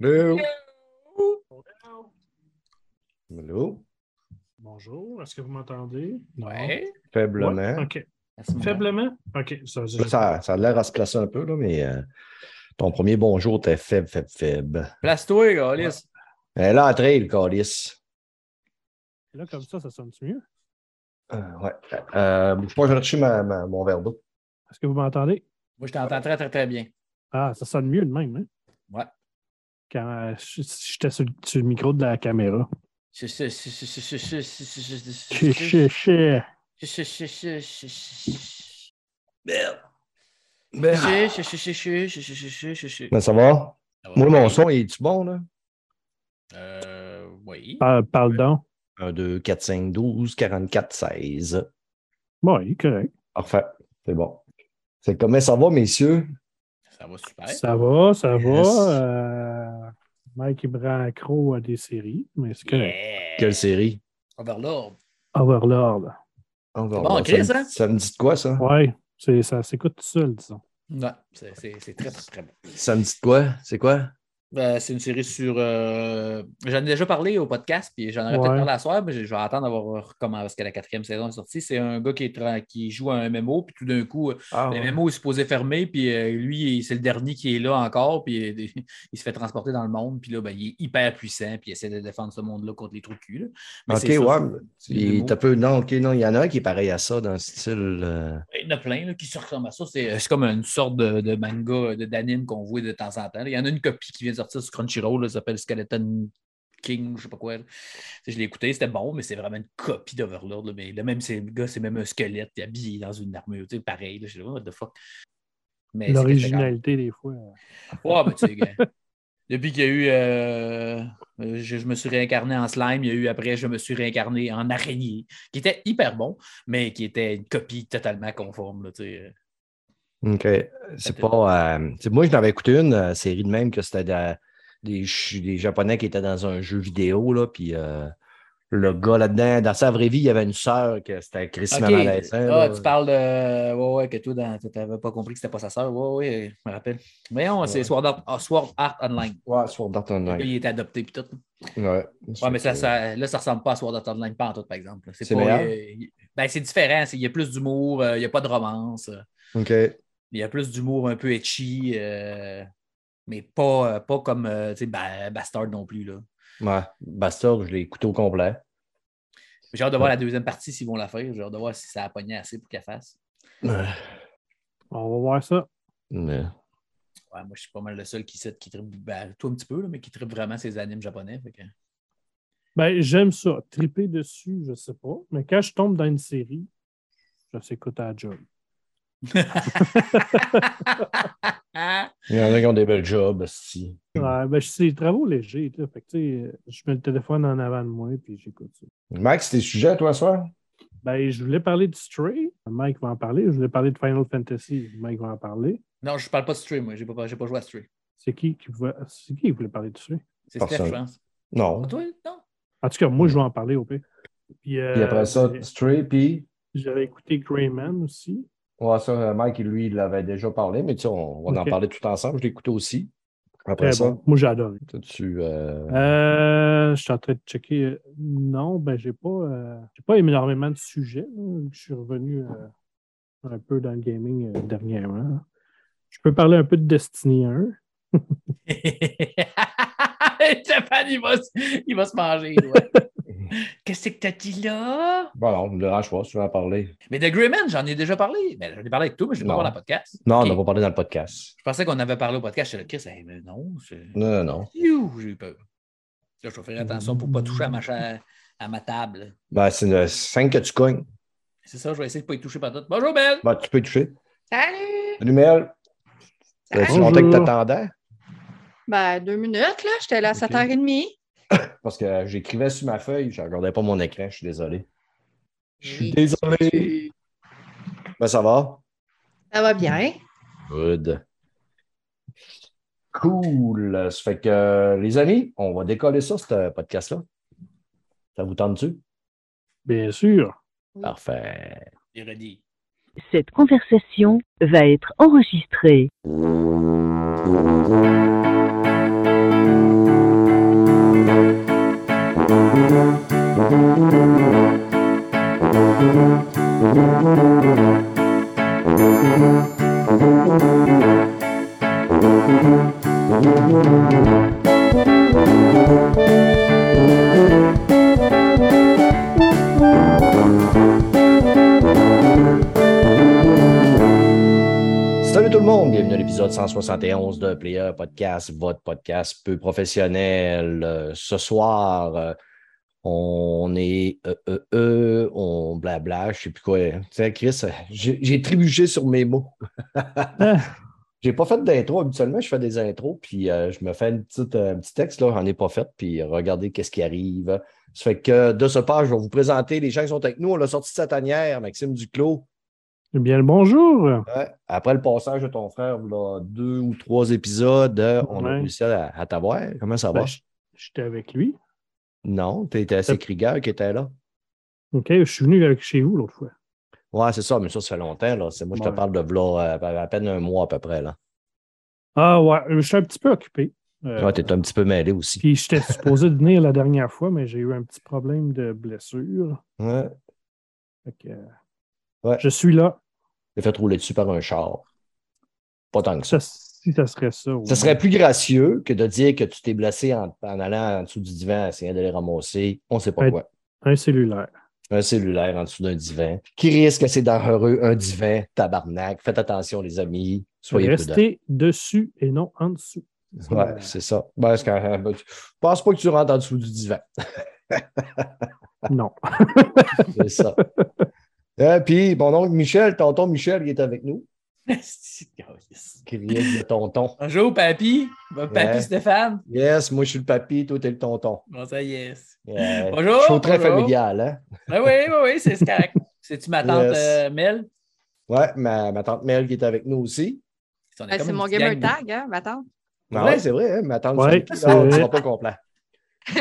Hello. Hello. Bonjour, est-ce que vous m'entendez? Ouais. Faiblement. Ouais, OK. Faiblement? OK. Ça, ça- Là, ça, ça a l'air à se placer un peu, là, mais euh, ton premier bonjour était faible, faible, faible. Place-toi, Galis. Elle est entrée, le calice. Là, comme ça, ça sonne mieux? Euh, ouais. Euh, je vais chercher ma- ma- mon verre d'eau. Est-ce que vous m'entendez? Moi, je t'entends très, très, très bien. Ah, ça sonne mieux de même, hein? Ouais quand j'étais sur, le micro de la caméra. Mais ça va? Moi, mon son, est-tu bon, là? Euh, oui. parle donc. 1, 2, 4, 5, 12, 44, 16. Oui, correct. Parfait. C'est bon. Comment ça va, messieurs? Ça va super. Ça va, ça va. Mike, il me rend accro à des séries, mais c'est correct. Yeah. Quelle série? Overlord. Overlord. Va bon. Chris, ça, me- hein? ça me dit de quoi, ça? Ouais, c'est- ça s'écoute tout seul, disons. C'est- c'est très, très, très bon. Ça me dit de quoi? C'est quoi? Euh, c'est une série sur. euh, J'en ai déjà parlé au podcast, puis j'en aurais Ouais. peut-être parlé à soir, mais je vais attendre d'avoir comment parce que la quatrième saison est sortie. C'est un gars qui, est qui joue à un MMO, puis tout d'un coup, euh, Ah, le MMO est supposé fermer, puis euh, lui, c'est le dernier qui est là encore, puis il se fait transporter dans le monde, puis là, ben, il est hyper puissant, puis il essaie de défendre ce monde-là contre les trous de cul. ok, ouais. t'as peu... Non, ok, non, il y en a un qui est pareil à ça dans le style. Il y en a plein là, qui se ressemblent à ça. C'est comme une sorte de, de manga, de- d'anime qu'on voit de temps en temps. Il y en a une copie qui vient de sortir sur Crunchyroll, là, ça s'appelle Skeleton King, je sais pas quoi. là. Je l'ai écouté, c'était bon, mais c'est vraiment une copie d'Overlord. là. Mais le même c'est le gars, c'est même un squelette habillé dans une armure. Tu sais, pareil. Là, je dis, what the fuck? Mais L'originalité, des fois. Ouais, ben, tu sais, gars. Depuis qu'il y a eu. euh, euh, je, je me suis réincarné en slime, il y a eu après, je me suis réincarné en araignée, qui était hyper bon, mais qui était une copie totalement conforme. Là, tu sais. Ok. C'est pas. euh, c'est- Moi, je n'avais écouté une euh, série de même que c'était de- des, des Japonais qui étaient dans un jeu vidéo, là, puis euh, le gars là-dedans, dans sa vraie vie, il y avait une sœur que c'était Christmas Ok. malaisant. Ah, tu parles de. Ouais, ouais, que toi, tu n'avais pas compris que c'était pas sa sœur. Ouais, ouais, je me rappelle. Voyons, c'est Ouais. Sword Art, ah, Sword Art Online. Ouais, Sword Art Online. gars, il était adopté puis tout. Ouais. Ouais, mais ça, ça, là, ça ressemble pas à Sword Art Online, pas en tout, par exemple. C'est pas, euh, ben, c'est différent. c'est- Il y a plus d'humour, il n'y a pas de romance. Ok. Il y a plus d'humour un peu etchy, euh, mais pas, euh, pas comme euh, tu sais, Ba- Bastard non plus. Là. Ouais. Bastard, je l'ai écouté au complet. J'ai hâte de voir la deuxième partie s'ils vont la faire. J'ai hâte de voir si ça a pogné assez pour qu'elle fasse. Ouais. On va voir ça. Mais- Ouais, moi, je suis pas mal le seul qui, sait- qui tripe, ben, toi un petit peu, là, mais qui tripe vraiment ces animes japonais. fait que- Ben, j'aime ça. Triper dessus, je sais pas. Mais quand je tombe dans une série, je s'écoute à la job. Il y en a qui ont des belles jobs, si. Ouais, ben, c'est des travaux légers. là. Fait que, tu sais, je mets le téléphone en avant de moi puis j'écoute ça. Max, tes sujets, toi, ce soir? Ben, je voulais parler de Stray. Mike va en parler. Je voulais parler de Final Fantasy. Mike va en parler. non, je parle pas de Stray, moi. J'ai pas, j'ai pas joué à Stray. C'est qui qui, voulait... c'est qui qui voulait parler de Stray? C'est Steph, je pense. Non. Ah, toi, non? En tout cas, moi, je vais en parler au pire. Puis, euh, Puis après ça, j'ai- Stray, puis? j'avais écouté Greyman aussi. Ouais, ça, euh, Mike, lui, il l'avait déjà parlé, mais tu sais, on va en parler tout ensemble. Je écouté aussi. Après Très ça, bon. Moi, j'ai adoré. tu euh, Euh, je suis en train de checker. Non, ben j'ai pas, euh, j'ai pas énormément de sujets. Je suis revenu euh, un peu dans le gaming euh, dernièrement. Je peux parler un peu de Destiny 1. Stéphane, il va, se- il va se manger. ouais. Qu'est-ce que t'as dit là? Bon, non, ne me dérange pas, tu veux en parler. Mais de Greyman, j'en ai déjà parlé. Ben, j'en ai parlé avec toi, mais je ne l'ai pas parlé dans le podcast. Non, on n'a pas parlé dans le podcast. Je pensais qu'on avait parlé au podcast. Je suis là, Chris, hey, mais non. Non, non, non. J'ai eu peur. Là, je vais faire attention pour ne pas toucher à ma, à ma table. Ben, c'est le 5 que tu cognes. C'est ça, je vais essayer de ne pas y toucher par tout. Bonjour, Ben! Ben, tu peux y toucher. Salut! Salut, Mel. Ça fait longtemps que t'attendais? Ben, deux minutes, là. J'étais là à Ok. 7h30. Parce que j'écrivais sur ma feuille, je ne regardais pas mon écran, je suis désolé. Je suis désolé. Ben, ça va? Ça va bien. Good. Cool. Ça fait que, euh, les amis, on va décoller ça, ce podcast-là. Ça vous tente-tu? Bien sûr. Parfait. Cette conversation va être enregistrée. épisode 171 de Player Podcast, votre podcast peu professionnel. Euh, ce soir, euh, on est euh, euh, euh, on blabla, je sais plus quoi. Tu sais, Chris, j'ai trébuché sur mes mots. J'ai pas fait d'intro. Habituellement, je fais des intros, puis euh, je me fais une petite, un petit texte, là, j'en ai pas fait, puis regardez qu'est-ce qui arrive. Ça fait que de ce pas, je vais vous présenter les gens qui sont avec nous. On a sorti de sa tanière, Maxime Duclos. Eh bien, le bonjour. Ouais. Après le passage de ton frère, là, deux ou trois épisodes, euh, on a réussi à, à t'avoir. Comment ça va? Ben, J'étais avec lui. Non, tu étais assez Krieger qui était là. OK, je suis venu avec chez vous l'autre fois. Ouais, c'est ça, mais ça, ça fait longtemps. Là. C'est- Moi, je te Ouais. parle de là, à, à peine un mois à peu près. Là. Ah ouais, je suis un petit peu occupé. Euh, Ouais, tu es un petit peu mêlé aussi. Puis j'étais supposé de venir la dernière fois, mais j'ai eu un petit problème de blessure. Ouais. Fait que, euh, Ouais. Je suis là. Tu fait rouler dessus par un char. Pas tant que ça. Ça, si ça serait ça. Ce oui. serait plus gracieux que de dire que tu t'es blessé en, en allant en dessous du divan, essayant de les ramasser. On ne sait pas quoi. Un cellulaire. Un cellulaire en dessous d'un divan. Qui risque assez dangereux, un divan, tabarnak. Faites attention, les amis. Soyez prudents. Restez dessus et non en dessous. Ouais, c'est ça. Ben, que, euh, ben, je pense pas que tu rentres en dessous du divan. Non. C'est ça. Et puis, mon oncle Michel, tonton Michel, il est avec nous. Risque de tonton. Bonjour, papy. Bon, Papy Ouais. Stéphane. Yes, moi, je suis le papy, toi, t'es le tonton. Bon, ça y est. Yeah. Bonjour, Show très bonjour. familial, hein? Ah oui, oui, oui, c'est c'est correct. C'est-tu ma tante Yes. euh, Mel? Ouais, ma, ma tante Mel qui est avec nous aussi. Ben, c'est une mon petite gamer tag, hein, ma tante. Ah Ouais. ouais, c'est vrai, hein? Ma tante, Ouais, c'est pas complet.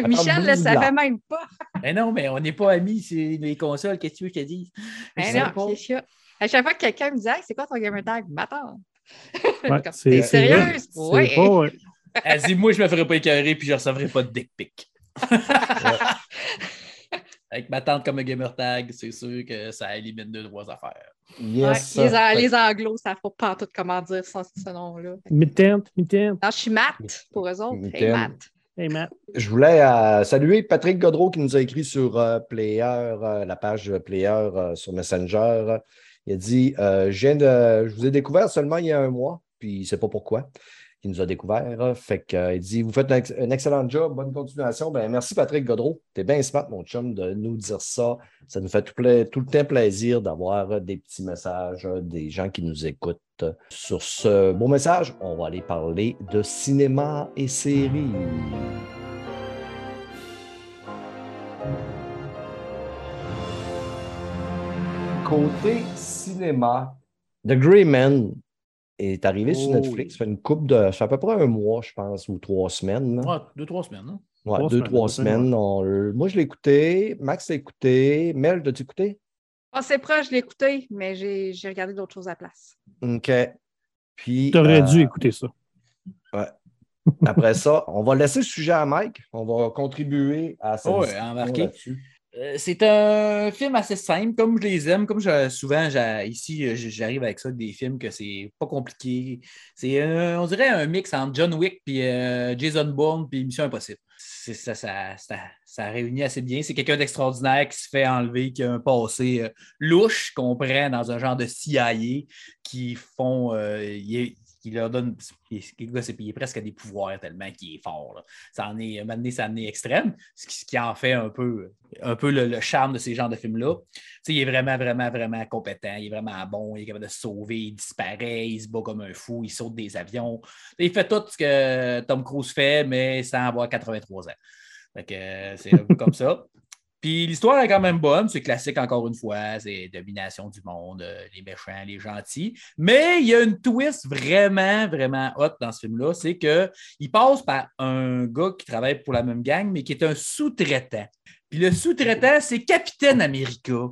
Michel le Blue savait même pas. Mais non, mais on n'est pas amis, c'est les consoles. Qu'est-ce que tu veux que je te dise? Ben Je non, c'est ça. À chaque fois que quelqu'un me dit Hey, c'est quoi ton gamer tag? Ma tante. Ouais, T'es sérieuse? pas, ouais. Elle dit, moi, je me ferais pas écœurer puis je recevrai pas de dick pic. Avec ma tante comme un gamer tag, c'est sûr que ça élimine deux, trois affaires. Yes. Ouais, les, anglos, ça ne faut pas tout comment dire sans ce nom-là. Mi-tente, mi-tente. Je suis Matt pour eux autres. Hey. Matt. Hey, Matt. Je voulais euh, saluer Patrick Godreau qui nous a écrit sur euh, Player, euh, la page Player euh, sur Messenger. Il a dit euh, je, viens de, je vous ai découvert seulement il y a un mois, puis il ne sait pas pourquoi. Il nous a découvert. Fait que, euh, dit Vous faites un, ex- un excellent job, bonne continuation. Ben, merci Patrick Godreau. T'es bien smart, mon chum, de nous dire ça. Ça nous fait tout, tout le temps plaisir d'avoir des petits messages des gens qui nous écoutent. Sur ce beau message, on va aller parler de cinéma et séries. Côté cinéma, The Grey Man est arrivé sur Oh. Netflix. Ça fait une coupe de. Ça fait à peu près un mois, je pense, ou trois semaines. Ouais, deux, trois semaines. hein? Ouais, Trois deux, semaines, trois semaines. On Moi, je l'ai écouté. Max l'a écouté. Mel, l'as-tu écouté? Ah, c'est proche, je l'ai écouté, mais j'ai j'ai regardé d'autres choses à la place. OK. Puis. Tu aurais euh, dû écouter ça. Après ça, on va laisser le sujet à Mike. On va contribuer à cette Oh, ouais, discussion embarqué. Euh, c'est un film assez simple, comme je les aime. Comme souvent, ici, j'arrive avec ça, des films que c'est pas compliqué. C'est, on dirait, un mix entre John Wick, puis euh, Jason Bourne, puis Mission Impossible. Ça, ça, ça, ça réunit assez bien. C'est quelqu'un d'extraordinaire qui se fait enlever, qui a un passé euh, louche qu'on prend dans un genre de CIA, qui font. Qui leur donne. Le gars, c'est- presque à des pouvoirs tellement qu'il est fort. Ça en est, maintenant, ça en extrême, ce qui, en fait un peu, un peu le, charme de ces genres de films-là. Il est vraiment, vraiment, vraiment compétent. Il est vraiment bon. Il est capable de se sauver. Il disparaît. Il se bat comme un fou. Il saute des avions. Il fait tout ce que Tom Cruise fait, mais sans avoir 83 ans. Euh, c'est un peu comme ça. Puis l'histoire est quand même bonne, c'est classique encore une fois, c'est domination du monde, euh, les méchants, les gentils. Mais il y a une twist vraiment, vraiment hot dans ce film-là, c'est qu'il passe par un gars qui travaille pour la même gang, mais qui est un sous-traitant. Puis le sous-traitant, c'est Capitaine America.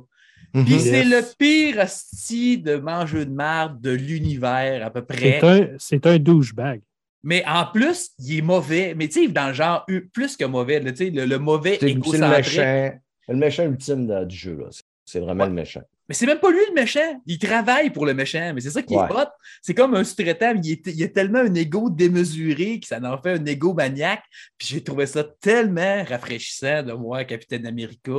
Puis Mhm. c'est Yes. le pire hostie de mangeux de marde de l'univers à peu près. C'est un, c'est un douchebag. Mais en plus, il est mauvais. Mais tu sais, dans le genre plus que mauvais, le, le mauvais C'est c'est le égocentrique. méchant, le méchant ultime de- du jeu. là. C'est- C'est vraiment Ouais. le méchant. Mais c'est même pas lui le méchant. Il travaille pour le méchant. Mais c'est ça qui Ouais. est hot. C'est comme un sous-traitant. mais Il, est- il a tellement un ego démesuré que ça en fait un ego maniaque. Puis j'ai trouvé ça tellement rafraîchissant de voir Capitaine America. Tu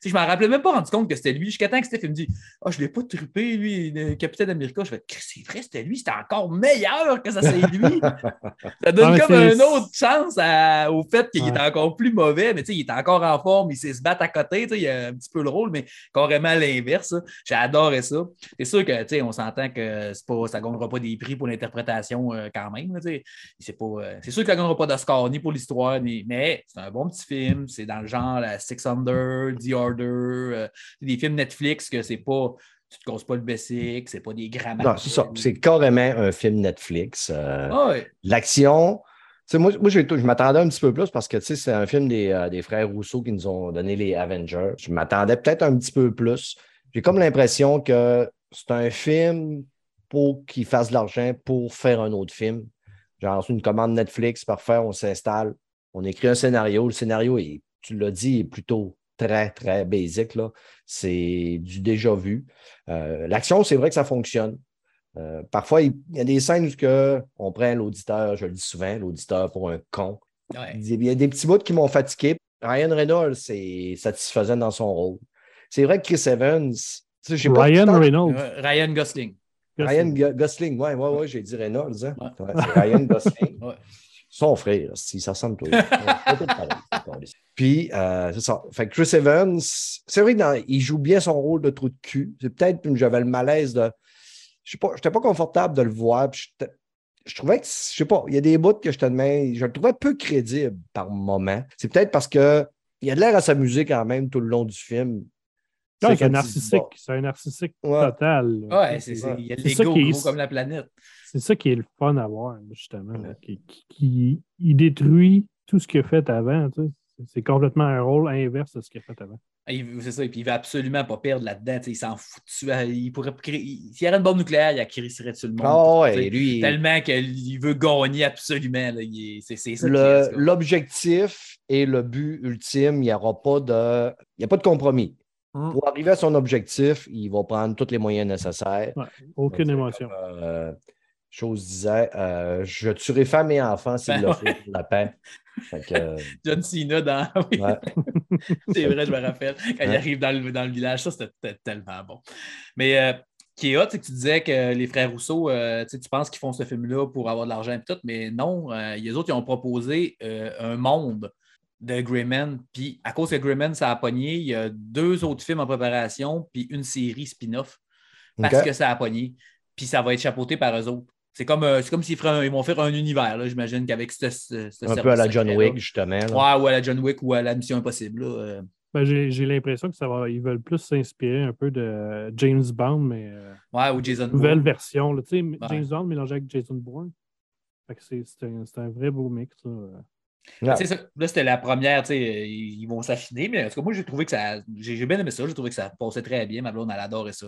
sais, je m'en rappelais même pas rendu compte que c'était lui. Jusqu'à temps que Steph il me dit Ah, je l'ai pas trippé, lui, le Capitaine America. Je fais C'est vrai, c'était lui. C'était encore meilleur que ça, c'est lui. ça donne comme une autre chance à- au fait qu'il Ouais. est encore plus mauvais. Mais tu sais, il est encore en forme. Il sait se battre à côté. Tu sais, il a un petit peu le rôle, mais carrément à l'inverse. J'ai adoré ça. C'est sûr que, tu sais, on s'entend que pas, ça ne gagnera pas des prix pour l'interprétation euh, quand même. C'est euh, c'est sûr que ça ne gagnera pas d'Oscar ni pour l'histoire, ni, mais c'est un bon petit film. C'est dans le genre la Six Under, The Order, euh, des films Netflix que c'est pas. Tu te causes pas le basic, c'est pas des grands Non, c'est ça. C'est carrément un film Netflix. Euh, Ah. L'action. Moi, moi j'ai- je m'attendais un petit peu plus parce que c'est un film des, euh, des frères Rousseau qui nous ont donné les Avengers. Je m'attendais peut-être un petit peu plus. J'ai comme l'impression que c'est un film pour qu'il fasse de l'argent pour faire un autre film. Genre, c'est une commande Netflix, parfait, on s'installe, on écrit un scénario. Le scénario, est, tu l'as dit, est plutôt très, très basic. là. C'est du déjà vu. Euh, L'action, c'est vrai que ça fonctionne. Euh, parfois, il, il y a des scènes où que on prend l'auditeur, je le dis souvent, l'auditeur pour un con. ouais. Il y a des petits bouts qui m'ont fatigué. Ryan Reynolds, c'est satisfaisant dans son rôle. C'est vrai que Chris Evans, tu sais, je sais pas, Ryan tout Reynolds. Euh, Ryan Gosling. Ryan Go- Gosling, ouais, ouais, ouais, j'ai dit Reynolds. hein. Ouais. Ouais, c'est Ryan Gosling. Ouais. Son frère, si ça ressemble toi. Puis, euh, c'est ça. Fait que Chris Evans, c'est vrai qu'il joue bien son rôle de trou de cul. C'est peut-être que j'avais le malaise de. Je sais pas, j'étais pas confortable de le voir. puis je trouvais que, je sais pas, il y a des bouts que je te demande, je le trouvais peu crédible par moment. C'est peut-être parce que il a de l'air à s'amuser quand même tout le long du film. C'est un narcissique. C'est un narcissique Ouais. total. Ouais, c'est, il y a ça l'ego qui est- gros comme la planète. C'est ça qui est le fun à voir, justement. là, qui, qui- qui- il détruit tout ce qu'il a fait avant. tu sais. C'est- complètement un rôle inverse de ce qu'il a fait avant. Ah, C'est ça, et puis il veut absolument pas perdre là-dedans. tu sais, Il s'en fout. dessus. Il pourrait créer- il- S'il y avait une bombe nucléaire, il crisserait dessus le monde. Ah ouais, lui. Tellement qu'il veut gagner absolument. C'est ça L'objectif et le but ultime, il n'y aura pas de, il y a pas de compromis. Hum. Pour arriver à son objectif, il va prendre tous les moyens nécessaires. Aucune émotion. comme, euh, chose disait, euh, je tuerai femme et enfants s'il Ben le ouais. faut pour la paix. Fait que, euh, John Cena dans. Oui, ouais. c'est vrai, je me rappelle. Quand il arrive dans le, dans le village, ça, c'était tellement bon. Mais euh, qui est hot, c'est que tu disais que les frères Rousseau, euh, tu penses qu'ils font ce film-là pour avoir de l'argent et tout, mais non, euh, les autres, ils ont proposé euh, un monde de Greyman. Puis à cause que Greyman, ça a pogné, il y a deux autres films en préparation, puis une série spin-off parce que ça a pogné. Puis ça va être chapeauté par eux autres. C'est comme, euh, c'est comme s'ils feraient un- ils vont faire un univers, là, j'imagine, qu'avec ce, ce, ce un peu à la John. Wick, justement. là. Ouais, ou à la John Wick ou à la Mission Impossible. là, euh. Ben, J'ai j'ai l'impression que ça va. Ils veulent plus s'inspirer un peu de James Bond, mais euh, Ouais, ou Jason nouvelle Bourne. version. là. Tu sais, James Bond mélangé avec Jason Bourne. Fait que c'est c'est un, c'est un vrai beau mix. Là, c'était la première, tu sais, ils vont s'affiner, mais en tout cas, moi, j'ai trouvé que ça. J'ai bien aimé ça, j'ai trouvé que ça passait très bien. Ma blonde, elle adorait ça.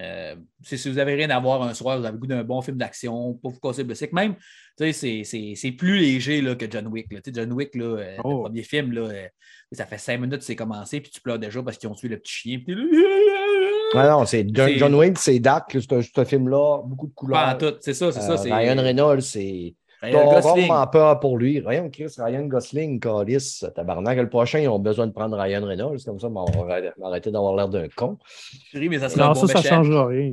Euh, si vous avez rien à voir un soir, vous avez le goût d'un bon film d'action, pas vous casser le bicycle. Même, tu sais, c'est- plus léger là, que John Wick. là. John Wick, là, euh, Oh. le premier film, là, euh, ça fait cinq minutes que c'est commencé, puis tu pleures déjà parce qu'ils ont tué le petit chien. Puis Ah non, c'est John, Wick, c'est dark, ce, ce film-là, beaucoup de Pas couleurs. en tout, c'est ça, c'est Euh, ça. Ryan Reynolds, c'est. Ryan T'as Gosling. vraiment peur pour lui. Ryan, Chris, Ryan Gosling, Calis, tabarnak. Le prochain, ils ont besoin de prendre Ryan Reynolds. Comme ça, on va arrêter d'avoir l'air d'un con. Chérie, mais ça serait un Non, bon ça, ça méchant. ne changera rien.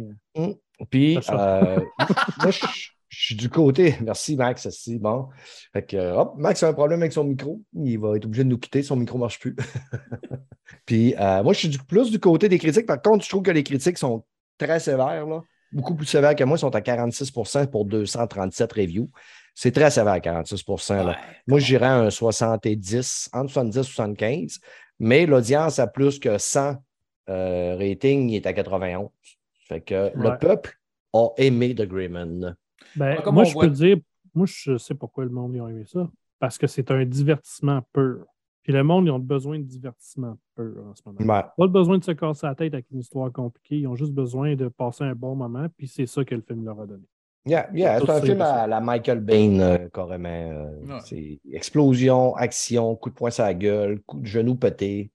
Puis, Ça change. euh, moi, je je suis du côté. Merci, Max. C'est bon. Fait que, hop, Max a un problème avec son micro. Il va être obligé de nous quitter. Son micro ne marche plus. Puis, euh, moi, je suis du- plus du côté des critiques. Par contre, je trouve que les critiques sont très sévères. Là. Beaucoup plus sévères que moi. Ils sont à 46% pour 237 reviews. C'est très sévère, 46 là. Ouais. Moi, je dirais un 70, entre 70 et 75. Mais l'audience a plus que 100 euh, rating, il est à 91. Fait que le peuple a aimé The Greyman. Ben, moi, je voit- peux dire, moi, je sais pourquoi le monde ont aimé ça. Parce que c'est un divertissement pur. Puis le monde, ils ont besoin de divertissement pur en ce moment. Ouais. Pas besoin de se casser la tête avec une histoire compliquée. Ils ont juste besoin de passer un bon moment, puis c'est ça que le film leur a donné. Yeah, yeah, c'est un film à la Michael Bain, euh, carrément. euh, Ouais. C'est explosion, action, coup de poing sur la gueule, coup de genou pété.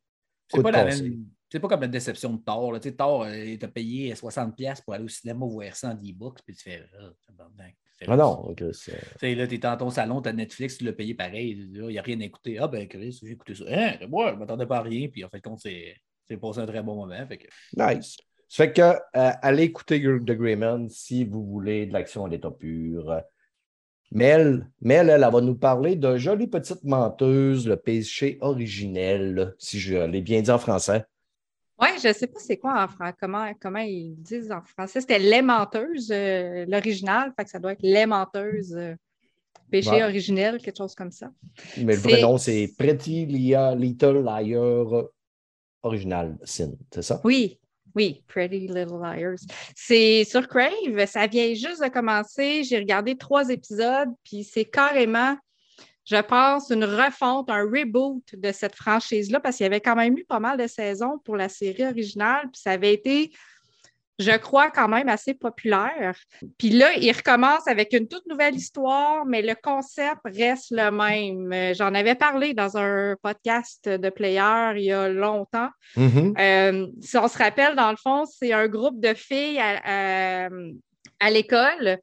C'est pas, même, C'est pas comme la déception de Thor. Là. Tu sais, Thor, euh, il t'a payé 60$ pour aller au cinéma voir ça en D-Books, puis tu fais. Ah, c'est Ah non, ok, Tu sais, là, tu es dans ton salon, tu as Netflix, tu l'as payé pareil. Il n'y a rien à écouter. Ah, ben, Chris, j'ai écouté ça. Hein, moi, je ne m'attendais pas à rien. Puis, en fait, compte, c'est c'est passé un très bon moment. Fait que... Nice. Ça fait que euh, allez écouter The Greyman si vous voulez de l'action à l'état pur. Mel, Mel, elle, elle va nous parler de Jolie Petite Menteuse, le péché originel, si je l'ai bien dit en français. Oui, je ne sais pas c'est quoi en français, comment, comment ils disent en français. C'était Les Menteuses, euh, l'original, fait que ça doit être Les Menteuses, euh, péché Ouais. originel, quelque chose comme ça. Mais le vrai nom, c'est Pretty Lia- Little Liar Original Sin, c'est ça? Oui, oui, Pretty Little Liars. C'est sur Crave, ça vient juste de commencer. J'ai regardé trois épisodes, puis c'est carrément, je pense, une refonte, un reboot de cette franchise-là, parce qu'il y avait quand même eu pas mal de saisons pour la série originale, puis ça avait été, je crois, quand même assez populaire. Puis là, il recommence avec une toute nouvelle histoire, mais le concept reste le même. Euh, J'en avais parlé dans un podcast de Player il y a longtemps. Mhm. Euh, si on se rappelle, dans le fond, c'est un groupe de filles à, à- à l'école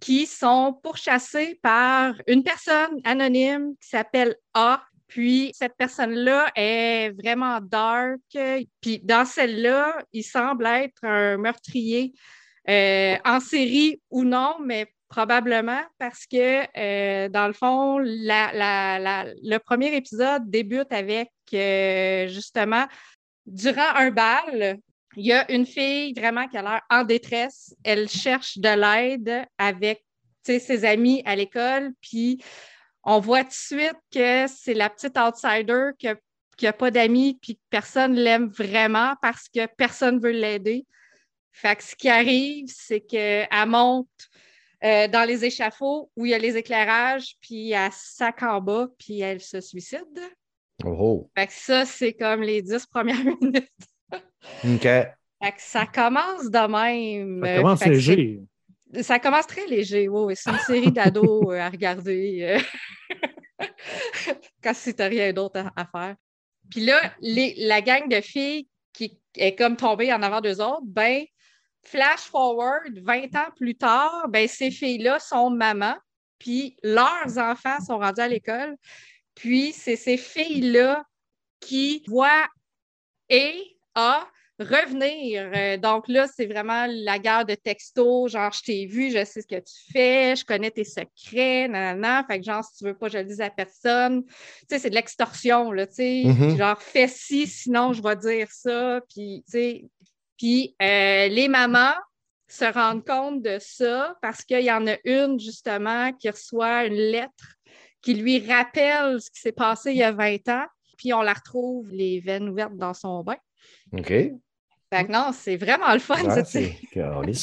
qui sont pourchassées par une personne anonyme qui s'appelle A. Puis cette personne-là est vraiment dark. Puis dans celle-là, il semble être un meurtrier euh, en série ou non, mais probablement parce que euh, dans le fond, le premier épisode débute avec euh, justement durant un bal, il y a une fille vraiment qui a l'air en détresse. Elle cherche de l'aide avec ses amis à l'école, puis on voit tout de suite que c'est la petite outsider qui n'a pas d'amis, puis que personne l'aime vraiment parce que personne ne veut l'aider. Fait que ce qui arrive, c'est qu'elle monte euh, dans les échafauds où il y a les éclairages, puis elle sac en bas, puis elle se suicide. Oh, Fait que ça, c'est comme les dix premières minutes. OK. Fait que ça commence de même. Ça commence léger. Ça commence très léger, oui. C'est une série d'ados euh, à regarder euh, quand si t'as rien d'autre à, faire. Puis là, la gang de filles qui est comme tombée en avant d'eux autres, ben, flash forward, 20 ans plus tard, ben, ces filles-là sont mamans, puis leurs enfants sont rendus à l'école. Puis c'est ces filles-là qui voient et A revenir. Euh, donc là, c'est vraiment la guerre de texto, genre je t'ai vu, je sais ce que tu fais, je connais tes secrets, nanana. Fait que genre, si tu veux pas, je le dise à personne. Tu sais, c'est de l'extorsion, là, tu sais. Mhm. Puis Genre, fais ci, sinon je vais dire ça. Puis, tu sais, puis euh, les mamans se rendent compte de ça parce qu'il y en a une, justement, qui reçoit une lettre qui lui rappelle ce qui s'est passé il y a 20 ans. Puis on la retrouve les veines ouvertes dans son bain. OK. Fait que non, c'est vraiment le fun, cette c'est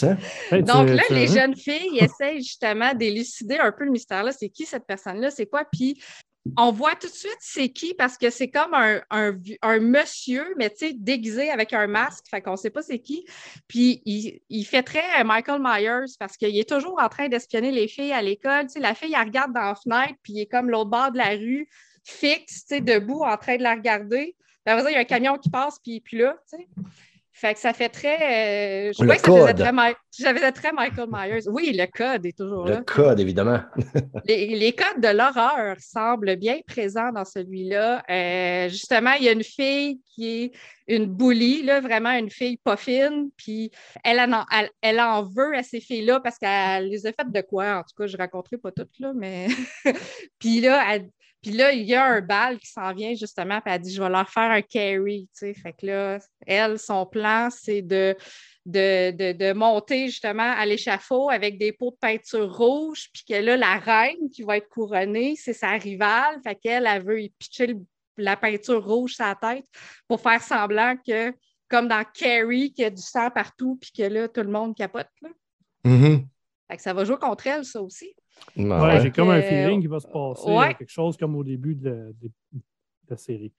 hein? Hey, Donc là, les hein? jeunes filles essayent justement d'élucider un peu le mystère-là. C'est qui cette personne-là? C'est quoi? Puis on voit tout de suite c'est qui parce que c'est comme un, un, monsieur, mais tu sais, déguisé avec un masque. Fait qu'on sait pas c'est qui. Puis il, il fait très euh, Michael Myers parce qu'il est toujours en train d'espionner les filles à l'école. Tu sais, la fille, elle regarde dans la fenêtre, puis il est comme l'autre bord de la rue, fixe, tu sais, debout, en train de la regarder. Puis après ça, il y a un camion qui passe, puis il est plus là, tu sais. Fait que ça fait très. euh, je Le trouvais que ça faisait très, ça faisait très Michael Myers. Oui, le code est toujours là. Le code, évidemment. Les, les codes de l'horreur semblent bien présents dans celui-là. Euh, justement, il y a une fille qui est une bully, là, vraiment une fille pas fine, puis elle en, elle, elle en veut à ces filles-là parce qu'elle les a faites de quoi? En tout cas, je ne raconterai pas toutes, là, mais. puis là, elle- puis là, il y a un bal qui s'en vient justement, puis elle dit Je vais leur faire un carry. tu sais. Fait que là, elle, son plan, c'est de, de, de, de monter justement à l'échafaud avec des pots de peinture rouge, puis que là, la reine qui va être couronnée, c'est sa rivale. Fait qu'elle, elle veut y pitcher le- la peinture rouge sur la tête pour faire semblant que, comme dans Carrie, qu'il y a du sang partout, puis que là, tout le monde capote. Là. Mhm. Fait que ça va jouer contre elle, ça aussi. Ouais, Ouais. j'ai comme un feeling qu'il va se passer ouais. quelque chose comme au début de, la- de- de la série.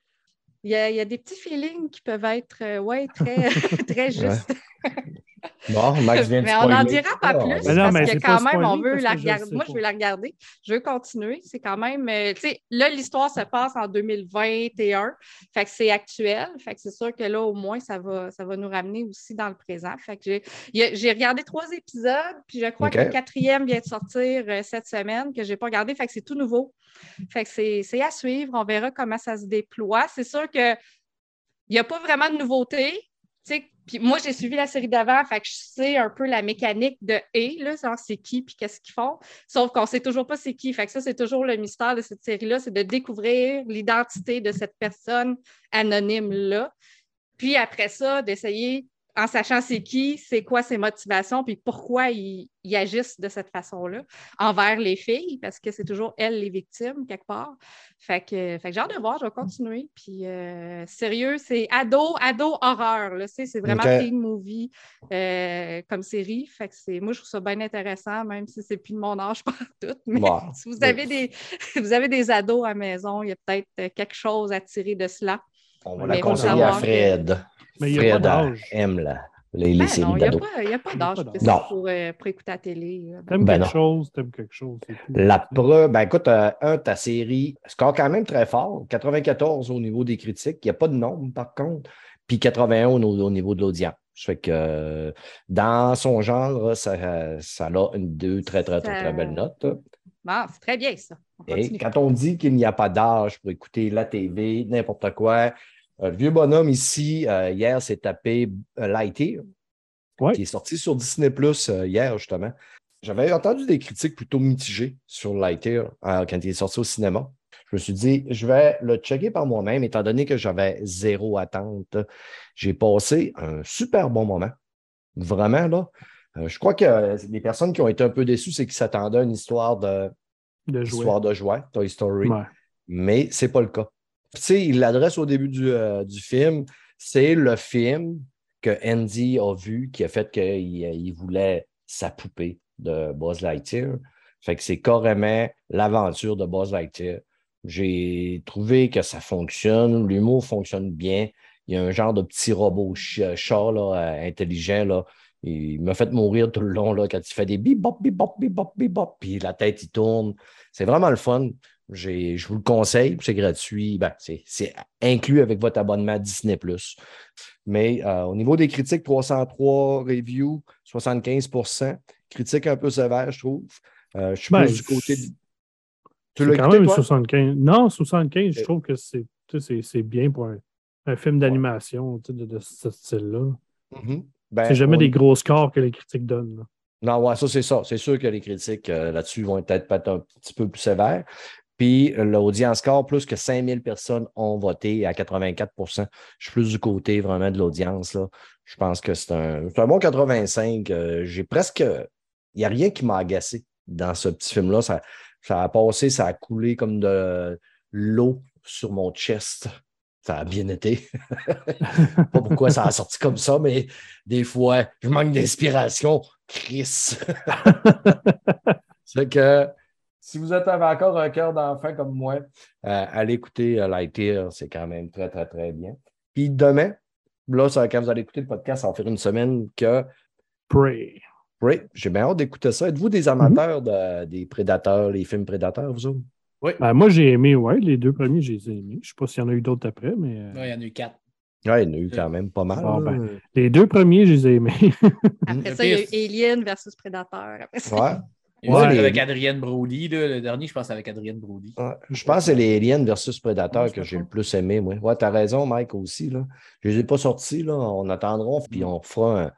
Il y, a, il y a des petits feelings qui peuvent être euh, ouais, très, très justes. Bon, Max vient de Mais on n'en dira pas plus Mais non, parce mais que quand pas même, on veut la regarder. Moi, je veux la regarder. Je veux continuer. C'est quand même, euh, tu sais, là, l'histoire se passe en 2021. Fait que c'est actuel. Fait que c'est sûr que là, au moins, ça va, ça va nous ramener aussi dans le présent. Fait que j'ai, regardé trois épisodes, puis je crois que le quatrième vient de sortir euh, cette semaine, que je n'ai pas regardé. Fait que c'est tout nouveau. Fait que c'est, c'est à suivre. On verra comment ça se déploie. C'est sûr que il n'y a pas vraiment de nouveauté. Puis moi, j'ai suivi la série d'avant, fait que je sais un peu la mécanique de et, là, c'est qui puis qu'est-ce qu'ils font. Sauf qu'on ne sait toujours pas c'est qui. Fait que ça, c'est toujours le mystère de cette série-là, c'est de découvrir l'identité de cette personne anonyme-là. Puis après ça, d'essayer, en sachant c'est qui, c'est quoi ses motivations, puis pourquoi ils, ils agissent de cette façon-là envers les filles, parce que c'est toujours elles les victimes, quelque part. Fait que, fait que j'ai hâte de voir, je vais continuer. Puis euh, sérieux, c'est ado, ado horreur. C'est vraiment OK. teen movie euh, comme série. Fait que c'est, moi, je trouve ça bien intéressant, même si c'est plus de mon âge par tout. Mais si vous avez, des, vous avez des ados à la maison, il y a peut-être quelque chose à tirer de cela. On va Mais la conseiller à Fred. Il a Fred pas aime la- les, les Ben séries non, il n'y a, pas- il y a pas d'âge pour, euh, pour écouter la télé. T'aimes Ben quelque chose, t'aimes quelque chose. La preuve, ben écoute, euh, un, ta série score quand même très fort. 94 au niveau des critiques. Il n'y a pas de nombre, par contre. Puis 81 au, au niveau de l'audience. Fait que euh, dans son genre, ça, ça a une, deux très, très, très, Ça- très belles notes. Bon, c'est très bien ça. On Et quand on dit qu'il n'y a pas d'âge pour écouter la TV, n'importe quoi, euh, le vieux bonhomme ici, euh, hier, s'est tapé euh, Lightyear, Ouais. qui est sorti sur Disney Plus hier, justement. J'avais entendu des critiques plutôt mitigées sur Lightyear euh, quand il est sorti au cinéma. Je me suis dit, je vais le checker par moi-même, étant donné que j'avais zéro attente. J'ai passé un super bon moment. Vraiment, là. Euh, je crois que euh, les personnes qui ont été un peu déçues, c'est qu'ils s'attendaient à une histoire de, de jouer. histoire de joie, Toy Story Ouais. mais c'est pas le cas. Tu sais, il l'adresse au début du, euh, du film. C'est le film que Andy a vu qui a fait qu'il il voulait sa poupée de Buzz Lightyear. Fait que c'est carrément l'aventure de Buzz Lightyear. J'ai trouvé que ça fonctionne, l'humour fonctionne bien. Il y a un genre de petit robot ch- chat là, euh, intelligent. Là. Il m'a fait mourir tout le long là, quand il fait des bip-bop, bip-bop, bip-bop, bip-bop, puis la tête, il tourne. C'est vraiment le fun. Je vous le conseille, c'est gratuit. Ben, c'est inclus avec votre abonnement Disney. Mais euh, au niveau des critiques, 303 reviews, 75% Critique un peu sévère, je trouve. Euh, je suis Ben, plus du côté. de- Tu l'as quand écouté, même toi? 75. Non, 75, je trouve que c'est bien pour un, un film d'animation de, de ce style-là. Mhm. Ben, C'est jamais on- des gros scores que les critiques donnent. là. Non, ouais, ça, c'est ça. C'est sûr que les critiques euh, là-dessus vont être peut-être un petit peu plus sévères. Puis euh, l'audience score, plus que 5000 personnes ont voté à 84% Je suis plus du côté vraiment de l'audience. là. Je pense que c'est un, bon 85. Euh, J'ai presque. Il n'y a rien qui m'a agacé dans ce petit film-là. Ça, ça a passé, ça a coulé comme de l'eau sur mon chest. Ça a bien été. Pas pourquoi ça a sorti comme ça, mais des fois, je manque d'inspiration. Chris. C'est que si vous êtes avez encore un cœur d'enfant comme moi, euh, allez écouter euh, Lightyear, c'est quand même très, très, très bien. Puis demain, là, ça, quand vous allez écouter le podcast, ça va faire une semaine que Prey. oui, j'ai bien hâte d'écouter ça. Êtes-vous des amateurs de- des prédateurs, les films prédateurs, vous autres? Ben, moi, j'ai aimé, ouais, les deux premiers, j'ai aimé. Je sais pas s'il y en a eu d'autres après, mais euh, Ouais, il y en a eu quatre. Oui, il y en a eu quand même pas mal. Ben. les deux premiers, je les ai aimés. Après ça, il y a eu Alien versus Predator. Après ça, Ouais. Il y a eu Ouais, les- avec Adrienne Brody. là. Le dernier, je pense, avec Adrienne Brody. Ouais. Je pense que c'est les Aliens versus Predator Ouais, que j'ai le plus aimé, moi. Ouais, t'as raison, Mike, aussi. Là. Je ne les ai pas sortis, là. On attendra, puis on fera un-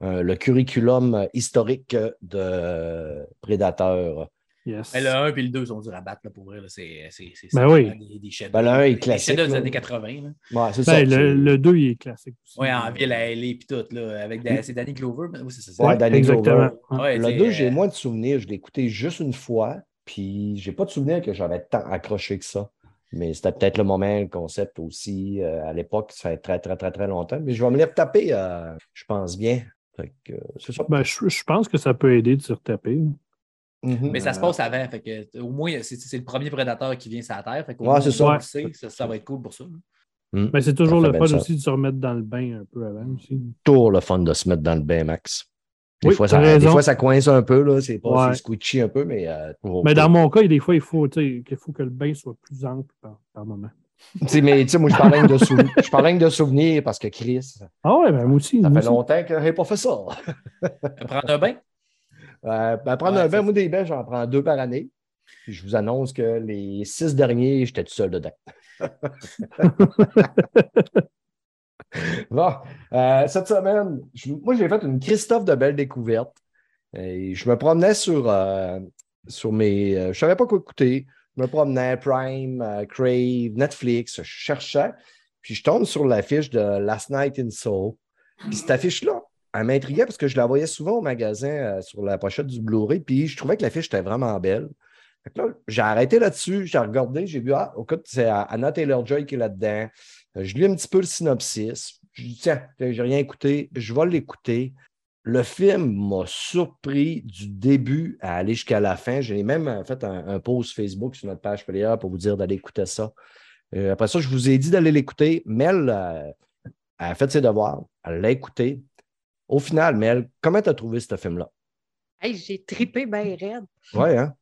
un- le curriculum historique de Predator. Yes. Mais le 1 et le 2 sont durs à battre, là, pour vrai. C'est c'est- c'est- Ben c'est oui. des, des chefs Ben, le un est des classique, chefs des années 80. Là. Ouais, c'est Ben, ça. le, c'est- le 2, il est classique aussi. Ouais, en ville à LA et tout, là, avec c'est Danny Glover. mais Oui, c'est ça. c'est Ouais. Danny Exactement. Glover. Ouais, Le t'sais, 2, j'ai euh, moins de souvenirs. Je l'ai écouté juste une fois, puis j'ai pas de souvenir que j'avais tant accroché que ça. Mais c'était peut-être le moment, le concept aussi. euh, à l'époque, ça fait très, très, très, très longtemps. Mais je vais me les retaper, euh, je pense bien. Fait que, euh, c'est ça. Ben, je, je pense que ça peut aider de se retaper. Mhm. Mais ça se passe avant. Fait que, au moins, c'est c'est le premier prédateur qui vient sur la Terre. Fait qu'au Ouais, moins, c'est ça. sait, ça, ça va être cool pour ça. Hmm. Mais c'est toujours Ça le fun ça. aussi de se remettre dans le bain un peu avant aussi. Toujours le fun de se mettre dans le bain, Max. Des, Oui, fois, ça, des fois, ça coince un peu, là. C'est pas Ouais. c'est squishy un peu, mais euh, Mais dans mon cas, des fois, il faut, tu sais, qu'il faut que le bain soit plus ample par, par moment. Tu sais, mais tu sais, moi, je parle de souvenirs. Je parle rien de souvenirs parce que Chris, ça Ah ouais, ben moi aussi. moi fait aussi. longtemps que j'ai pas fait ça. Prendre un bain? Euh, ben, prendre Ouais, un bain, moi, des bains, j'en prends deux par année. Puis je vous annonce que les six derniers, j'étais tout seul dedans. bon, euh, cette semaine, je- moi, j'ai fait une Christophe de belle découverte. Et je me promenais sur, euh, sur mes. euh, je ne savais pas quoi écouter. Je me promenais Prime, Crave, Netflix, je cherchais. Puis je tombe sur l'affiche de Last Night in Soul. Puis cette affiche-là, elle m'intriguait parce que je la voyais souvent au magasin euh, sur la pochette du Blu-ray. Puis je trouvais que l'affiche était vraiment belle. Là, j'ai arrêté là-dessus, j'ai regardé, j'ai vu, ah, écoute, c'est Anna Taylor-Joy qui est là-dedans. Euh, Je lis un petit peu le synopsis. Je dis, tiens, j'ai rien écouté, je vais l'écouter. Le film m'a surpris du début à aller jusqu'à la fin. J'ai même euh, fait un, un post Facebook sur notre page Player pour vous dire d'aller écouter ça. Après ça, je vous ai dit d'aller l'écouter. Mel euh, a fait ses devoirs, elle l'a écouté. Au final, Mel, comment tu as trouvé ce film-là? Hey, j'ai tripé bien raide. Oui, hein?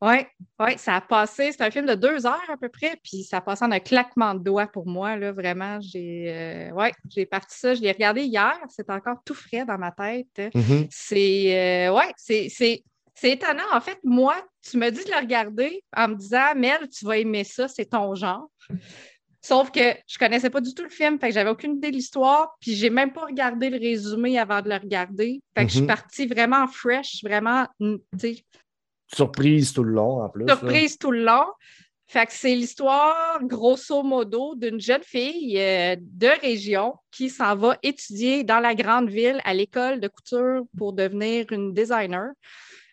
Oui, ouais, ça a passé. C'est un film de deux heures à peu près, puis ça a passé en un claquement de doigts pour moi. Là, vraiment, j'ai euh, ouais, j'ai parti ça. Je l'ai regardé hier. C'est encore tout frais dans ma tête. C'est euh, ouais, c'est, c'est, c'est étonnant. En fait, moi, tu me dis de le regarder en me disant Mel, tu vas aimer ça, c'est ton genre. Sauf que je connaissais pas du tout le film, fait que j'avais aucune idée de l'histoire, puis j'ai même pas regardé le résumé avant de le regarder. Fait que je suis Mhm. partie vraiment fresh, vraiment, Surprise tout le long, en plus. là. surprise tout le long. Fait que c'est l'histoire, grosso modo, d'une jeune fille euh, de région qui s'en va étudier dans la grande ville à l'école de couture pour devenir une designer.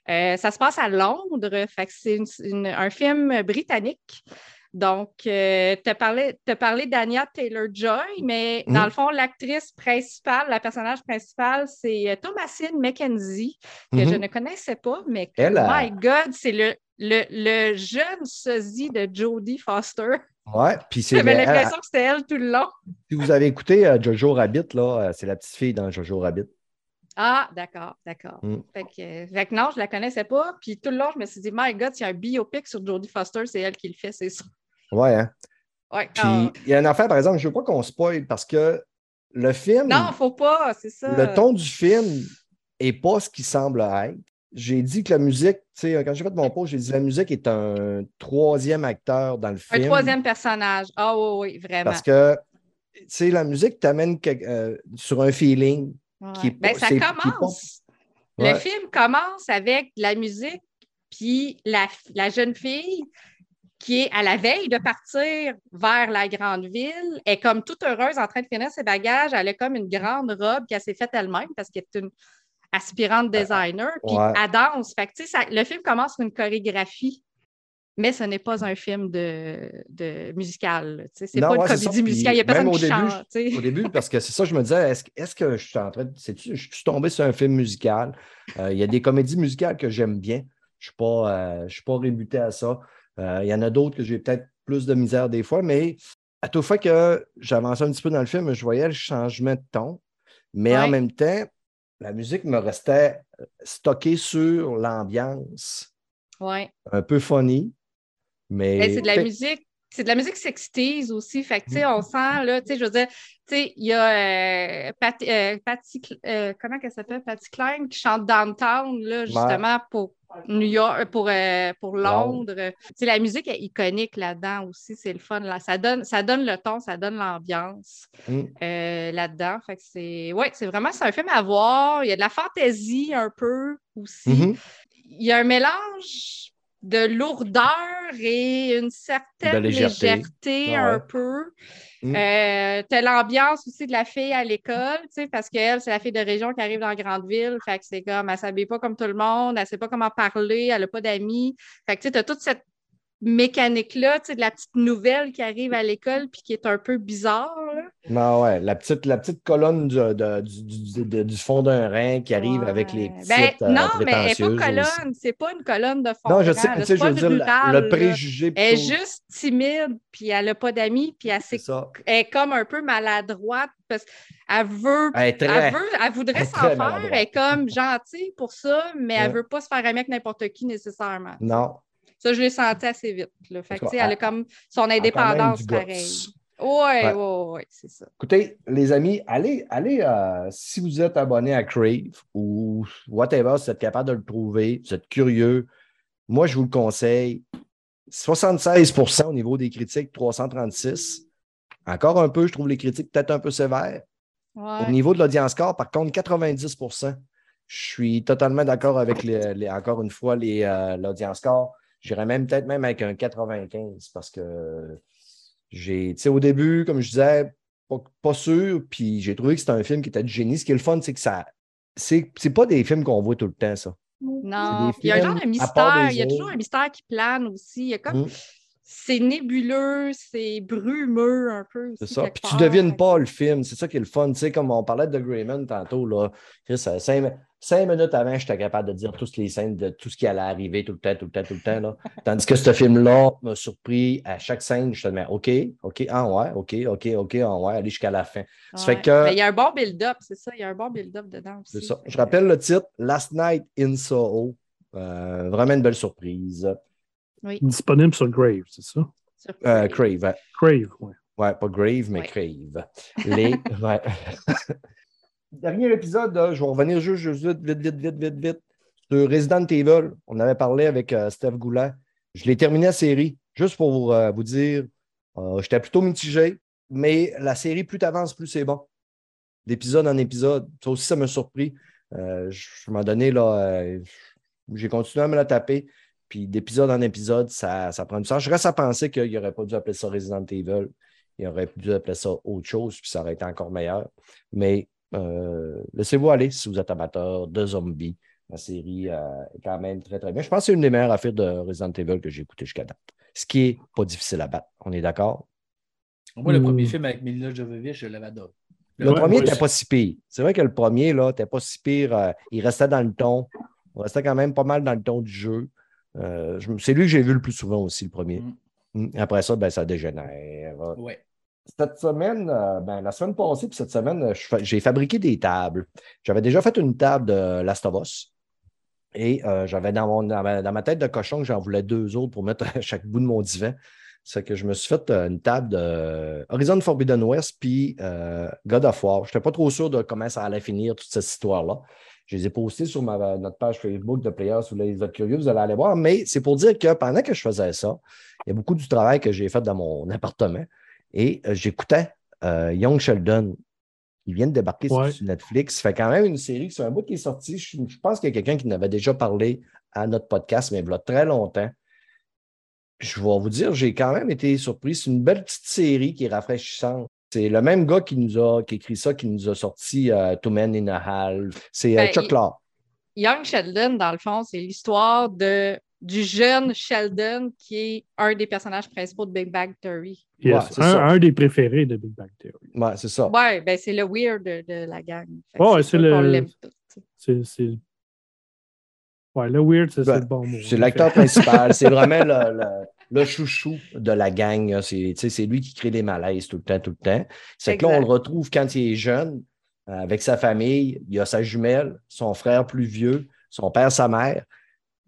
Euh, ça se passe à Londres, fait que c'est un film britannique. Donc, tu as parlé, t'as parlé d'Anya Taylor-Joy, mais Mhm. dans le fond, l'actrice principale, la personnage principale, c'est euh, Thomasine McKenzie, que je Mhm. ne connaissais pas, mais que, Elle a- my God, c'est le, le, le jeune sosie de Jodie Foster. Ouais, puis c'est. J'avais l'impression que c'était elle tout le long. Si vous avez écouté euh, Jojo Rabbit, là, euh, c'est la petite fille dans Jojo Rabbit. Ah, d'accord, d'accord. Mm. Fait, que, euh, fait que non, je la connaissais pas. Puis tout le long, je me suis dit, my God, s'il y a un biopic sur Jodie Foster, c'est elle qui le fait, c'est ça. Ouais, hein? Ouais. Puis ah. il y a une affaire, par exemple, je ne veux pas qu'on spoil parce que le film, Non, faut pas, c'est ça. le ton du film n'est pas ce qu'il semble être. J'ai dit que la musique, tu sais, quand j'ai fait mon post, j'ai dit que la musique est un troisième acteur dans le Un film. troisième personnage. Ah oui, oui, vraiment. Parce que, tu sais, la musique t'amène euh, sur un feeling. Ouais. qui est Ben, pas- ça est pas- commence. Ouais. Le film commence avec de la musique, puis la, la jeune fille qui est à la veille de partir vers la grande ville, est comme toute heureuse en train de finir ses bagages. Elle a comme une grande robe qu'elle s'est faite elle-même parce qu'elle est une aspirante designer, puis ouais. elle danse. Fait que, tu sais, ça- le film commence sur une chorégraphie. Mais ce n'est pas un film de, de musical. C'est pas une ouais, comédie musicale. Il n'y a personne au qui début, chante. au début, parce que c'est ça, je me disais, est-ce, que je suis en train de. je suis tombé sur un film musical? Euh, il y a des comédies musicales que j'aime bien. Je ne suis, pas, euh, je suis pas rébuté à ça. Euh, il y en a d'autres que j'ai peut-être plus de misère des fois, mais à tout fait que j'avançais un petit peu dans le film, je voyais le changement de ton. Mais en même temps, la musique me restait stockée sur l'ambiance, Ouais. un peu funny. Mais c'est de la musique. C'est de la musique 60s aussi. Fait que, tu sais, on sent, là, tu sais, je veux dire, tu sais, il y a euh, Pat- euh, Patty, euh, comment qu'elle s'appelle? Patty Klein qui chante Downtown, là, justement, pour New York, pour, euh, pour Londres. La musique est iconique là-dedans aussi. C'est le fun. Là. Ça, donne, ça donne le ton, ça donne l'ambiance Mm. euh, là-dedans. Fait que c'est, ouais, c'est vraiment, c'est un film à voir. Il y a de la fantaisie un peu aussi Mhm. il y a un mélange de lourdeur et une certaine De légèreté. légèreté, Ouais, un peu. Mm. Euh, t'as l'ambiance aussi de la fille à l'école, tu sais, parce qu'elle, c'est la fille de région qui arrive dans la grande ville. Fait que c'est comme, elle s'habille pas comme tout le monde, elle sait pas comment parler, elle a pas d'amis. Fait que tu t'as toute cette mécanique-là, tu sais, de la petite nouvelle qui arrive à l'école puis qui est un peu bizarre. là. Non, ouais, la petite, la petite colonne du, de- du, du- du fond d'un rein qui arrive Ouais. avec les Ben, petites euh, non, mais elle n'est pas colonne. C'est pas une colonne de fond. Non, je sais, tu sais, je veux dire, le- brutal, le là. préjugé. Elle est juste timide, puis elle n'a pas d'amis, puis elle, elle est comme un peu maladroite parce qu'elle veut. Elle est très. Elle, veut, elle voudrait est s'en faire, maladroite. elle est comme gentille pour ça, mais elle Ouais. veut pas se faire aimer avec n'importe qui nécessairement. Non. Ça, je l'ai senti assez vite. Là. Fait que, elle a comme son indépendance du pareil. guts. Oui, oui, oui, c'est ça. Écoutez, les amis, allez, allez euh, si vous êtes abonné à Crave ou whatever, si vous êtes capable de le trouver, vous êtes curieux, moi, je vous le conseille. 76% au niveau des critiques, 336. Encore un peu, je trouve les critiques peut-être un peu sévères. Ouais. Au niveau de l'audience score, par contre, 90% Je suis totalement d'accord avec, les, les- encore une fois, euh, l'audience score. J'irais même peut-être même avec un 95 parce que j'ai, tu sais, au début, comme je disais, pas, pas sûr, puis j'ai trouvé que c'était un film qui était de génie. Ce qui est le fun, c'est que ça. C'est, c'est pas des films qu'on voit tout le temps, ça. Non, il y a un genre de mystère. Il y a toujours un mystère qui plane aussi. Il y a comme. Mm. C'est nébuleux, c'est brumeux un peu. C'est ça. Puis tu part. devines pas le film. C'est ça qui est le fun. Tu sais, comme on parlait de Greyman tantôt, là. Chris, cinq, minutes avant, j'étais capable de dire toutes les scènes de tout ce qui allait arriver tout le temps, tout le temps, tout le temps. Là. Tandis que ce film-là m'a surpris à chaque scène. Je te dis, OK, OK, ah ouais, OK, OK, OK, ah ouais, aller jusqu'à la fin. Ça fait Ouais. que- Mais il y a un bon build-up, c'est ça. Il y a un bon build-up dedans aussi. C'est ça. Fait Je rappelle le titre, Last Night in Soho. Euh, vraiment une belle surprise. Disponible sur Grave, c'est ça? sur Euh, Crave. Crave. hein. Crave, oui. Ouais, pas Grave, mais Ouais. Crave. Les. ouais. Dernier épisode, je vais revenir juste, juste vite, vite, vite, vite, vite. Sur Resident Evil, on avait parlé avec euh, Steph Goulet. Je l'ai terminé la série, juste pour vous, euh, dire, euh, j'étais plutôt mitigé, mais la série, plus tu avances, plus c'est bon. D'épisode en épisode. Ça aussi, ça m'a surpris. Je m'en donné, là, j'ai continué à me la taper. Puis d'épisode en épisode, ça, ça prend du sens. Je reste à penser qu'il n'aurait pas dû appeler ça Resident Evil. Il aurait dû appeler ça autre chose, puis ça aurait été encore meilleur. Mais euh, laissez-vous aller si vous êtes amateur de zombies. La série euh, est quand même très, très bien. Je pense que c'est une des meilleures affaires de Resident Evil que j'ai écouté jusqu'à date. Ce qui est pas difficile à battre. On est d'accord? Moi, le Hmm. premier film avec Mila Jovovich, je l'avais adoré. Le Ouais, premier n'était pas si pire. C'est vrai que le premier, là, n'était pas si pire. euh, il restait dans le ton. Il restait quand même pas mal dans le ton du jeu. Euh, c'est lui que j'ai vu le plus souvent aussi, le premier. Mm. Mm. Après ça, ben, ça dégénère. Ouais. Cette semaine, euh, ben, la semaine passée, puis cette semaine, j'ai fabriqué des tables. J'avais déjà fait une table de Last of Us. Et euh, j'avais dans, dans, ma, tête de cochon que j'en voulais deux autres pour mettre à chaque bout de mon divan. C'est que je me suis fait euh, une table de Horizon Forbidden West puis God of War. Je n'étais pas trop sûr de comment ça allait finir, toute cette histoire-là. Je les ai postés sur notre page Facebook de Players. Si vous êtes curieux, vous allez aller voir. Mais c'est pour dire que pendant que je faisais ça, il y a beaucoup du travail que j'ai fait dans mon appartement. Et euh, j'écoutais euh, Young Sheldon. Il vient de débarquer sur- Ouais. sur Netflix. Ça fait quand même une série, c'est un bout qui est sorti. Je, je pense qu'il y a quelqu'un qui n'avait déjà parlé à notre podcast, mais il y a très longtemps. Je vais vous dire, j'ai quand même été surpris. C'est une belle petite série qui est rafraîchissante. C'est le même gars qui nous a qui écrit ça, qui nous a sorti euh, Two Men in a Half. C'est euh, Ben, Chuck Lorre. Young Sheldon, dans le fond, c'est l'histoire de, du jeune Sheldon qui est un des personnages principaux de Big Bang Theory. Yes. Ouais, c'est un, un des préférés de Big Bang Theory. Ouais, c'est ça. Ouais, ben c'est le weird de, de la gang. Sûr c'est le-. C'est. c'est- Ouais, le weird, c'est Ben, le bon mot. C'est l'acteur principal. C'est vraiment le, le- le chouchou de la gang. C'est tu sais, c'est lui qui crée des malaises tout le temps, tout le temps. C'est que là, on le retrouve quand il est jeune, euh, avec sa famille. Il a sa jumelle, son frère plus vieux, son père, sa mère.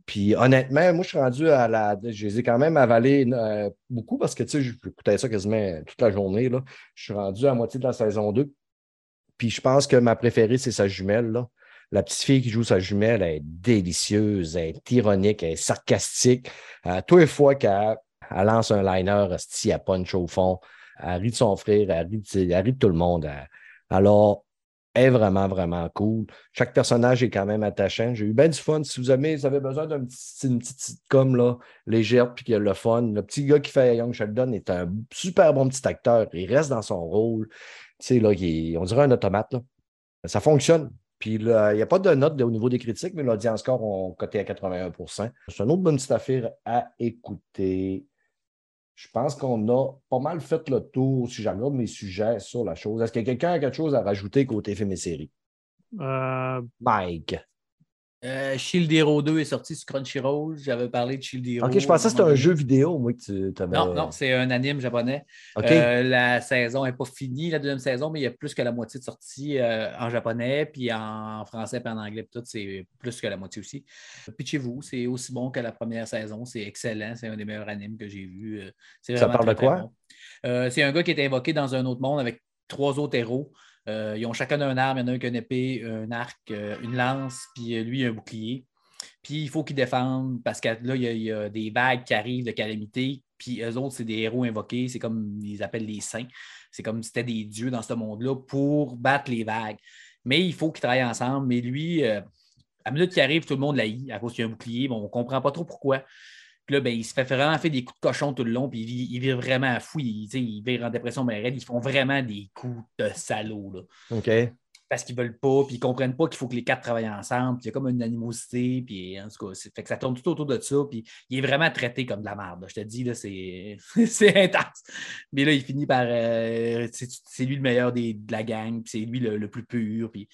Puis honnêtement, moi, je suis rendu à la. Je les ai quand même avalés euh, beaucoup parce que tu sais, j'écoutais ça quasiment toute la journée. Là. Je suis rendu à moitié de la saison 2. Puis je pense que ma préférée, c'est sa jumelle. Là. La petite fille qui joue sa jumelle, elle est délicieuse, elle est ironique, elle est sarcastique. Tous les fois qu'elle elle lance un liner, elle punch au fond. Elle rit de son frère, elle rit de, elle rit de tout le monde. Alors, est vraiment, vraiment cool. Chaque personnage est quand même attachant. J'ai eu bien du fun. Si vous avez, vous avez besoin d'une petite, sitcom là, légère puis qui a le fun, le petit gars qui fait Young Sheldon est un super bon petit acteur. Il reste dans son rôle. Tu sais, là, il est- on dirait un automate. Là. Ça fonctionne. Puis il n'y a pas de note au niveau des critiques, mais l'audience score ont coté à 81% C'est une autre bonne petite affaire à écouter. Je pense qu'on a pas mal fait le tour, si je regarde mes sujets sur la chose. Est-ce que quelqu'un a quelque chose à rajouter côté film et série? Euh, Mike. Euh, Shield Hero 2 est sorti sur Crunchyroll. J'avais parlé de Shield Hero. OK, je pensais que c'était un jeu vidéo, moi, que tu avais. Non, non, c'est un anime japonais. Euh, la saison n'est pas finie, la deuxième saison, mais il y a plus que la moitié de sortie euh, en japonais, puis en français, puis en anglais, puis tout, c'est plus que la moitié aussi. Pitchez-vous, c'est aussi bon que la première saison, c'est excellent, c'est un des meilleurs animes que j'ai vu. Ça parle de quoi? bon. C'est un gars qui est invoqué dans un autre monde avec trois autres héros. Euh, ils ont chacun un arme, il y en a un qui a une épée, un arc, euh, une lance, puis euh, lui, un bouclier. Puis il faut qu'ils défendent parce que là, il y, a, des vagues qui arrivent de calamité. Puis eux autres, c'est des héros invoqués. C'est comme ils appellent les saints. C'est comme si c'était des dieux dans ce monde-là pour battre les vagues. Mais il faut qu'ils travaillent ensemble. Mais lui, à la minute qu'il arrive, tout le monde l'haït à cause qu'il a un bouclier. Bon, on ne comprend pas trop pourquoi. Puis là, ben, il se fait vraiment faire des coups de cochon tout le long, puis il, il vire vraiment fou. Il, il vire en dépression, mais. Ils font vraiment des coups de salaud. Là OK. parce qu'ils veulent pas, puis ils comprennent pas qu'il faut que les quatre travaillent ensemble, puis il y a comme une animosité, puis en tout cas, c'est- fait que ça tourne tout autour de ça, puis il est vraiment traité comme de la merde. là. Je te dis, là, c'est c'est intense. Mais là, il finit par. euh, c'est c'est lui le meilleur des- de la gang, puis c'est lui le, le plus pur, puis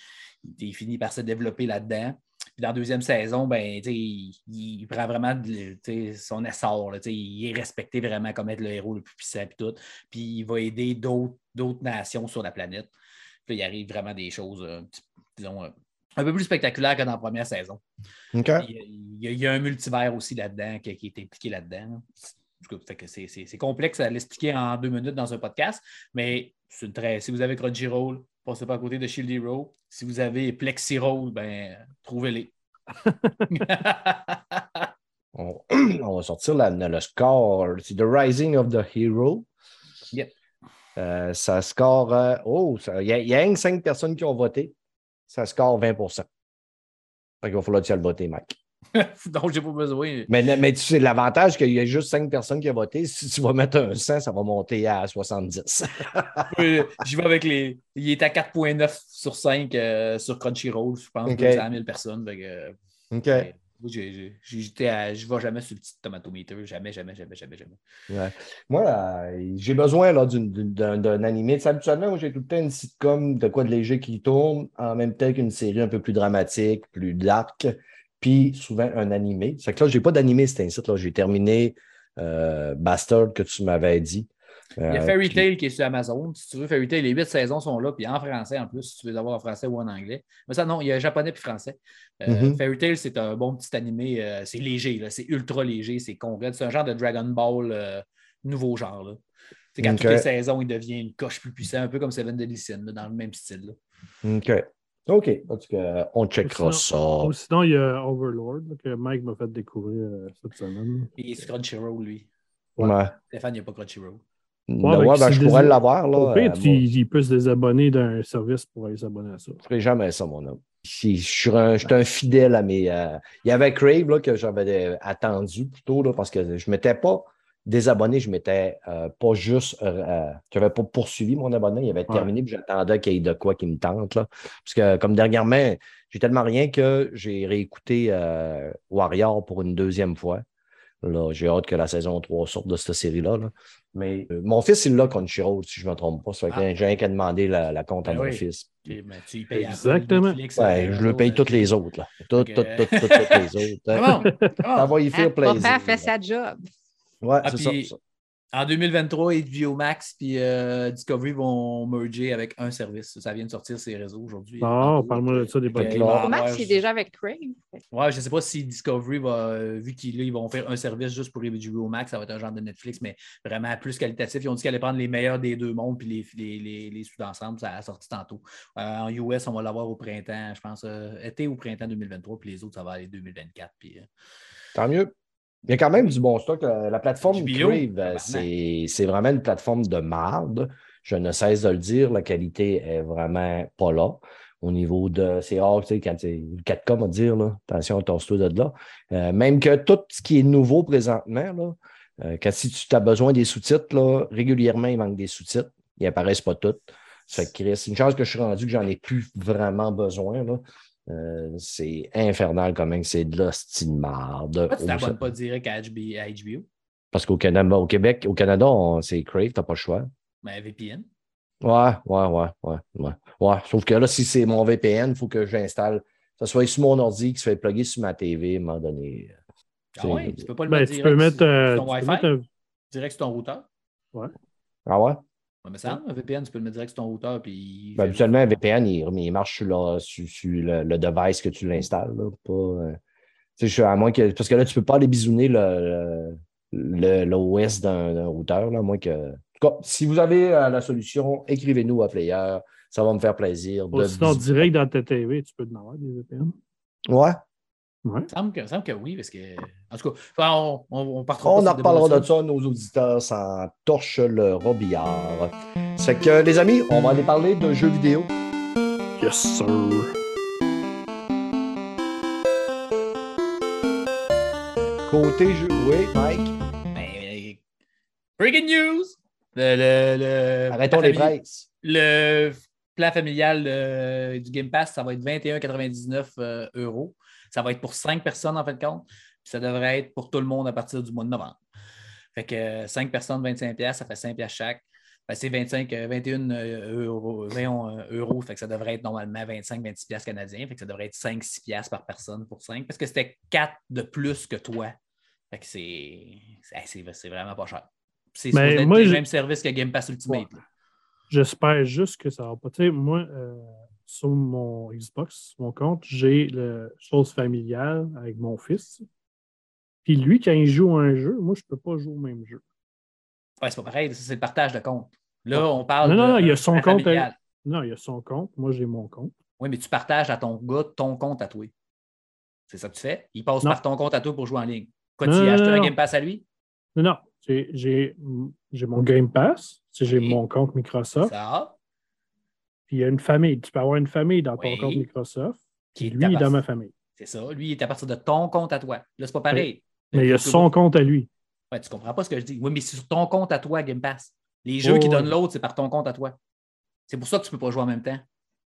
il, il finit par se développer là-dedans. Puis dans la deuxième saison, ben, il, il prend vraiment de- son essor. là, il est respecté vraiment comme être le héros le plus puissant, puis tout. Puis il va aider d'autres nations sur la planète. Puis là, il arrive vraiment des choses, euh, disons, euh, un peu plus spectaculaires que dans la première saison. Puis, euh, Il y, a, il y a un multivers aussi là-dedans qui, qui est impliqué là-dedans. c'est complexe à l'expliquer en deux minutes dans un podcast, mais c'est une très, si vous avez Crunchyroll, passez pas à côté de Shield Hero. Si vous avez Plexiroll, ben, trouvez-les. On, on va sortir la- le score. C'est The Rising of the Hero. Yep. Euh, ça score. euh, oh, il y a, il y a rien que cinq personnes qui ont voté. Ça score 20% Fait qu'il va falloir que tu ailles le voter, Mike. Donc, j'ai pas besoin. Mais, mais tu sais, l'avantage qu'il y a juste cinq personnes qui ont voté. Si tu vas mettre un 100, ça va monter à 70. Oui, J'y vais avec les. Il est à 4,9 sur 5 euh, sur Crunchyroll, je pense, Ok. 200 000 personnes. euh, OK. ouais, à- Je ne vais jamais sur le petit tomatometer. Jamais, jamais, jamais, jamais, jamais. Ouais. Moi, euh, j'ai besoin là, d'un animé. Habituellement, j'ai tout le temps une sitcom de quoi de léger qui tourne en même temps qu'une série un peu plus dramatique, plus dark, puis souvent un animé. C'est que là, je n'ai pas d'animé, c'est ainsi. Là, j'ai terminé euh, Bastard que tu m'avais dit. Il y a Euh, Fairy puis- Tail qui est sur Amazon. Si tu veux, Fairy Tail, les huit saisons sont là, puis en français en plus, si tu veux les avoir en français ou en anglais. Mais ça, non, il y a japonais puis français. Euh, Mhm. Fairy Tail, c'est un bon petit animé. euh, c'est léger, là, c'est ultra léger, c'est concret. C'est un genre de Dragon Ball nouveau genre. Là. C'est Ok. toutes les saisons, il devient une coche plus puissant, un peu comme Seven Deadly Sin, là, dans le même style. là. OK. OK. En tout cas, on checkera ça. ou sinon, il y a Overlord que Mike m'a fait découvrir euh, cette semaine. Puis il est sur Crunchyroll, lui. Ouais. Stéphane, il n'y a pas Crunchyroll. Ouais, ben, je pourrais l'avoir. Là, Au pire, euh, tu- il peut se désabonner d'un service pour aller s'abonner à ça. Je ferai jamais ça, mon homme. Je suis un, je suis un fidèle à mes. euh, Il y avait Crave là, que j'avais attendu plutôt là, parce que je ne m'étais pas désabonné, je m'étais euh, pas juste. euh, euh, je n'avais pas poursuivi mon abonnement, il avait Ouais. terminé, puis j'attendais qu'il y ait de quoi qui me tente. Là. Parce que, comme dernièrement, j'ai tellement rien que j'ai réécouté euh, Warrior pour une deuxième fois. Là, j'ai hâte que la saison 3 sorte de cette série-là. là. Mais euh, mon fils, il l'a Crunchyroll, si je ne me trompe pas. Ça fait que Ah. j'ai rien qu'à demander la, la compte à mon fils. Mais tu payes Exactement. Netflix, Ouais, euh, je le paye euh, toutes les autres. Toutes, toutes, toutes, toutes, toutes les autres. hein. Ça va y faire Hein, plaisir. Papa fait sa job. Ouais, Ah, c'est ça. En 2023, HBO Max puis euh, Discovery vont merger avec un service. Ça vient de sortir ces réseaux aujourd'hui. Ah, parle-moi de ça des podcasts. avoir- Max, c'est déjà avec Crave. Ouais, je ne sais pas si Discovery va, euh, vu qu'ils ils vont faire un service juste pour HBO Max, ça va être un genre de Netflix, mais vraiment plus qualitatif. Ils ont dit qu'ils allaient prendre les meilleurs des deux mondes puis les, les, les, les soudre ensemble. Ça a sorti tantôt. Euh, en US, on va l'avoir au printemps, je pense, euh, été ou printemps 2023, puis les autres, ça va aller 2024. Puis, euh, Tant mieux. Il y a quand même du bon stock. La, la plateforme Crave, euh, c'est vraiment une plateforme de marde. Je ne cesse de le dire. La qualité est vraiment pas là. Au niveau de. C'est rare, tu sais, quand c'est le 4K, on va dire, là. Attention, torse-toi de là. Euh, même que tout ce qui est nouveau présentement, là, euh, quand si tu as besoin des sous-titres, là, régulièrement, il manque des sous-titres. Ils apparaissent pas tous. Ça fait que Chris, c'est une chance que je suis rendu que j'en ai plus vraiment besoin. Là. Euh, c'est infernal quand même, c'est de l'hostie de marde. Pourquoi tu t'abonnes pas direct à HB à HBO? Parce qu'au Canada, au Québec, au Canada, on- c'est Crave, t'as pas le choix. Ben, VPN. Ouais, ouais, ouais, ouais, ouais. Ouais, sauf que là, si c'est mon VPN, il faut que j'installe, que ce soit sur mon ordi qui se fait plugger sur ma TV à un moment donné. Ah ouais, tu peux pas le Ben, mettre tu direct peux mettre, sur, euh, sur ton tu peux Wi-Fi, mettre un- direct sur ton routeur. Ah ouais? Ouais, mais ça, un VPN, tu peux le mettre direct sur ton routeur. Puis Ben, habituellement, un VPN, il, il marche sur, le, sur- sur le, le device que tu l'installes. Pas, euh, je à moins que. Parce que là, tu ne peux pas aller bisouner le, le- l'OS d'un, d'un routeur, là, à moins que. En tout cas, si vous avez euh, la solution, écrivez-nous à Player. Ça va me faire plaisir. De sinon, direct dans ta TV, tu peux en avoir des VPN. Ouais. Ouais. Il me semble que, il semble que oui, parce que. En tout cas, on, on, on partira On en reparlera de ça, nos auditeurs s'en torchent le robillard. C'est que, les amis, on va aller parler de jeux vidéo. Yes, sir. Côté jeu. Oui, Mike. Ben, breaking news! Le, le, le- Arrêtons les presses. Le plan familial euh, du Game Pass, ça va être 21,99 euh, euros. Ça va être pour 5 personnes en fin de compte. Puis ça devrait être pour tout le monde à partir du mois de novembre. Fait que 5 personnes, 25$, piastres, ça fait 5$ piastres chaque. Ben, c'est 25, euh, 21 euh, euros, 20 euh, euros. Fait que ça devrait être normalement 25, 26$ piastres canadiens. Fait que ça devrait être 5, 6$ piastres par personne pour 5. Parce que c'était 4 de plus que toi. Fait que c'est, c'est, vraiment pas cher. C'est Ben, le même service que Game Pass Ultimate. J'espère juste que ça va pas. Tu sais, moi, euh, sur mon Xbox, mon compte, j'ai le chose familiale avec mon fils. Puis lui, quand il joue à un jeu, moi, je peux pas jouer au même jeu. Ouais, c'est pas pareil, c'est le partage de compte. Là, on parle Non, non, de non, il y a son la compte. familiale. Non, il y a son compte. Moi, j'ai mon compte. Oui, mais tu partages à ton gars ton compte à toi. C'est ça que tu fais? Il passe Non. par ton compte à toi pour jouer en ligne. Quoi, tu y non, non, un. Game Pass à lui? Non, non. J'ai- mon Game Pass. J'ai Oui. mon compte Microsoft. Ça, Puis il y a une famille. Tu peux avoir une famille dans ton Oui. compte Microsoft. qui lui, est dans ma famille. C'est ça. Lui, il est à partir de ton compte à toi. Là, c'est pas pareil. Mais il y a son compte à lui. Ouais, tu comprends pas ce que je dis. Oui, mais c'est sur ton compte à toi, Game Pass. Les jeux Oh, qui donnent l'autre, c'est par ton compte à toi. C'est pour ça que tu peux pas jouer en même temps.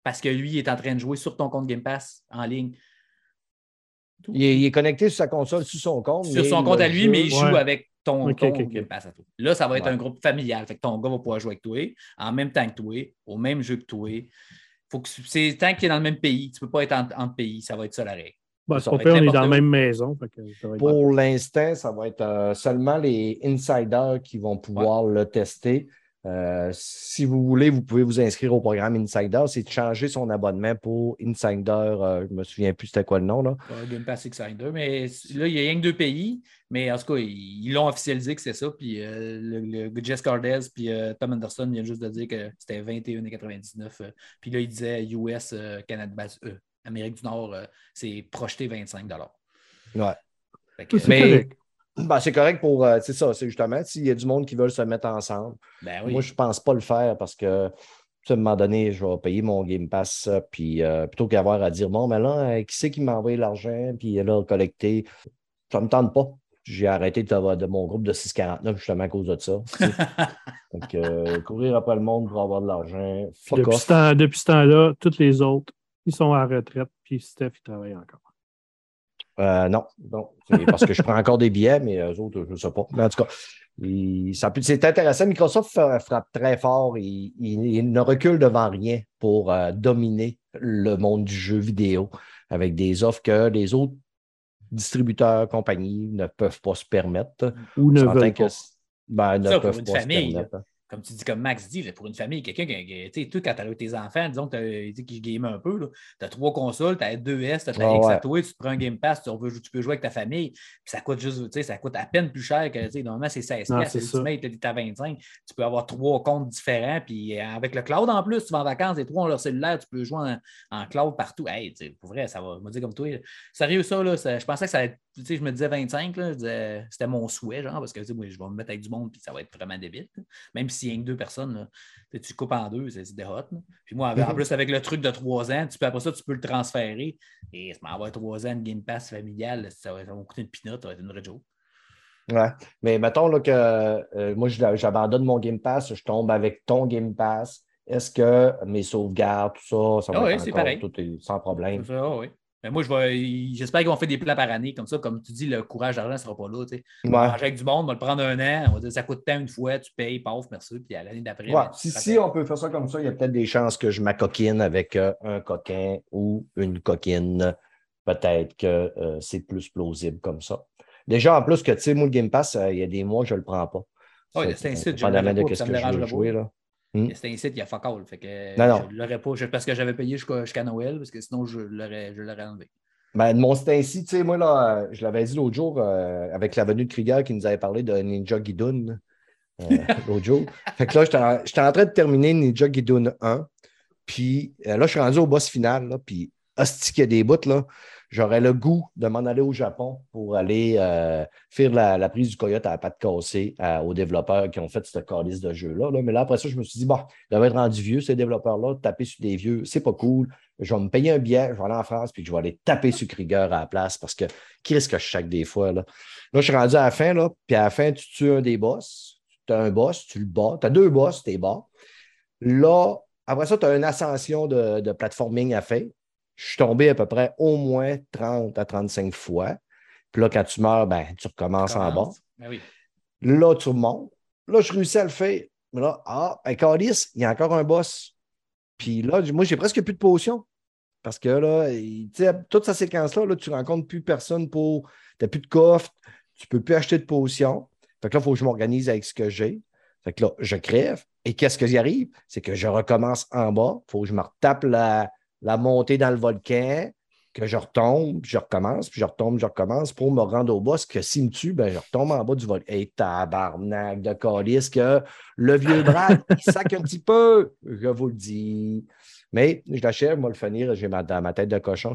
Parce que lui, il est en train de jouer sur ton compte Game Pass en ligne. Il est, il est connecté sur sa console, sur son compte. sur son compte à lui, jeu- mais il joue Ouais. avec ton, Ok, ton ok, ok. Game Pass à toi. Là, ça va être Ouais. un groupe familial. Fait que ton gars va pouvoir jouer avec toi en même temps que toi, au même jeu que toi. Faut que c'est tant qu'il est dans le même pays, tu ne peux pas être en, pays, ça va être ça la règle. Bah, Ça pire, on est dans la même maison. fait que bon. Pour l'instant, ça va être euh, seulement les insiders qui vont pouvoir le tester. Euh, si vous voulez, vous pouvez vous inscrire au programme Insider. C'est de changer son abonnement pour Insider. euh, je ne me souviens plus c'était quoi le nom. Là. Game Pass Insider, mais là, il y a rien que deux pays, mais en tout cas, ils l'ont officialisé que c'est ça. Puis euh, le, le Jess Cardez puis euh, Tom Anderson viennent juste de dire que c'était 21,99. euh, puis là, il disait US, euh, Canada, ben, euh, Amérique du Nord, euh, c'est projeté 25 Ouais. Que, Mais- correct. Ben, c'est correct pour. euh, c'est ça, c'est justement s'il y a du monde qui veulent se mettre ensemble. ben oui. Moi, je ne pense pas le faire parce que, à un moment donné, je vais payer mon Game Pass, puis euh, plutôt qu'avoir à dire, bon, mais là, euh, qui c'est qui m'a envoyé l'argent, puis là, collecté, ça ne me tente pas. J'ai arrêté de, de mon groupe de 649 justement à cause de ça. tu sais. Donc, euh, courir après le monde pour avoir de l'argent, fuck Depuis off. ce, temps, depuis ce temps-là, tous les autres, ils sont à la retraite, puis Steph, il travaille encore. Euh, non, non. C'est parce que je prends encore des billets, mais eux autres, je ne sais pas. Mais en tout cas, il- ça peut- c'est intéressant. Microsoft fra- frappe très fort. Il, il- il ne recule devant rien pour euh, dominer le monde du jeu vidéo avec des offres que les autres distributeurs, compagnies ne peuvent pas se permettre. Ou ne veulent que- pas. ben, ne Ça, pour peuvent une pas famille, se permettre. Comme tu dis, comme Max dit, là, pour une famille, quelqu'un qui, tu sais, toi, quand tu as tes enfants, disons que t'as- tu game un peu, tu as trois consoles, tu as deux S, tu as ta Ah X ouais. à toi, tu te prends un Game Pass, tu, veux- tu peux jouer avec ta famille, puis ça coûte juste, tu sais, ça coûte à peine plus cher que, tu sais, normalement, c'est 16 Non, piastres. Ultimate, t'es à 25, tu peux avoir trois comptes différents, puis euh, avec le cloud en plus, tu vas en vacances, les trois ont leur cellulaire, tu peux jouer en, en cloud partout. Hey, tu sais, pour vrai, ça va, me dire comme toi, sérieux ça, là, ça- je pensais que ça allait être, tu sais, je me disais 25, là, je disais, c'était mon souhait, genre, parce que, tu sais, moi, je vais me mettre avec du monde, puis ça va être vraiment débile, là. même s'il y a que deux personnes, là, tu coupes en deux, c'est des hot. là. Puis moi, avec- en plus, avec le truc de trois ans, tu peux, après ça, tu peux le transférer. Et ça va avoir trois ans de Game Pass familial, ça va, ça va coûter une pinotte, ça va être une vraie joke. Ouais. Mais mettons là, que euh, moi, j'abandonne mon Game Pass, je tombe avec ton Game Pass Est-ce que mes sauvegardes, tout ça, ça va oui, être c'est encore pareil. tout est sans problème? Ah oui. Mais moi, je vais, j'espère qu'ils vont faire des plans par année. Comme ça, comme tu dis, le courage d'argent ne sera pas là. tu sais. On va manger avec du monde, on va le prendre un an. On va dire ça coûte tant une fois, tu payes, paf, merci. Puis à l'année d'après. Ouais, Si, si on peut faire ça comme ça, il y a peut-être des chances que je m'acoquine avec euh, un coquin ou une coquine. Peut-être que euh, c'est plus plausible comme ça. Déjà, en plus que, tu sais, moi, le Game Pass, euh, il y a des mois, je ne le prends pas. C'est un site, je ça me jouer, pas. Là. C'est un site, il y a fuck all. Fait que Non, non. je l'aurais pas. je- parce que j'avais payé jusqu'à Noël, parce que sinon, je l'aurais enlevé. Ben, mon site ainsi, tu sais, moi, là, euh, je l'avais dit l'autre jour euh, avec la venue de Krieger qui nous avait parlé de Ninja Guidon euh, l'autre jour. Fait que là, j'étais en, en train de terminer Ninja Guidon 1. Puis euh, là, je suis rendu au boss final. Là, puis, hostie qu'il y a des bouts, là. J'aurais le goût de m'en aller au Japon pour aller euh, faire la, prise du coyote à la patte cassée aux développeurs qui ont fait ce calice de jeu-là. là. Mais là, après ça, je me suis dit, bon, ils doivent être rendus vieux, ces développeurs-là, taper sur des vieux, c'est pas cool. Je vais me payer un billet, je vais aller en France, puis je vais aller taper sur Krieger à la place parce que qui risque que je chaque des fois? Là? là, je suis rendu à la fin, là, puis à la fin, tu tues un des boss. Tu as un boss, tu le bats. Tu as deux boss, tu es bas. Là, après ça, tu as une ascension de, de platforming à faire. Je suis tombé à peu près au moins 30 à 35 fois. Puis là, quand tu meurs, ben, tu recommences en bas. Ben oui. Là, tu remontes. Là, je réussis à le faire. Mais là, ah, ben, Calice, il y a encore un boss. Puis là, moi, j'ai presque plus de potions. Parce que là, il- tu sais, toute cette séquence-là, là, tu ne rencontres plus personne pour. Tu n'as plus de coffre, tu ne peux plus acheter de potions. Fait que là, il faut que je m'organise avec ce que j'ai. Fait que là, je crève. Et qu'est-ce qui arrive? C'est que je recommence en bas. Il faut que je me retape la, la montée dans le volcan, que je retombe, puis je recommence, puis je retombe, je recommence pour me rendre au boss. Que s'il me tue, ben, je retombe en bas du volcan. Et tabarnak de calice que le vieux Brad, il sac un petit peu. Je vous le dis. Mais je l'achève, moi, le finir, j'ai ma, dans ma tête de cochon.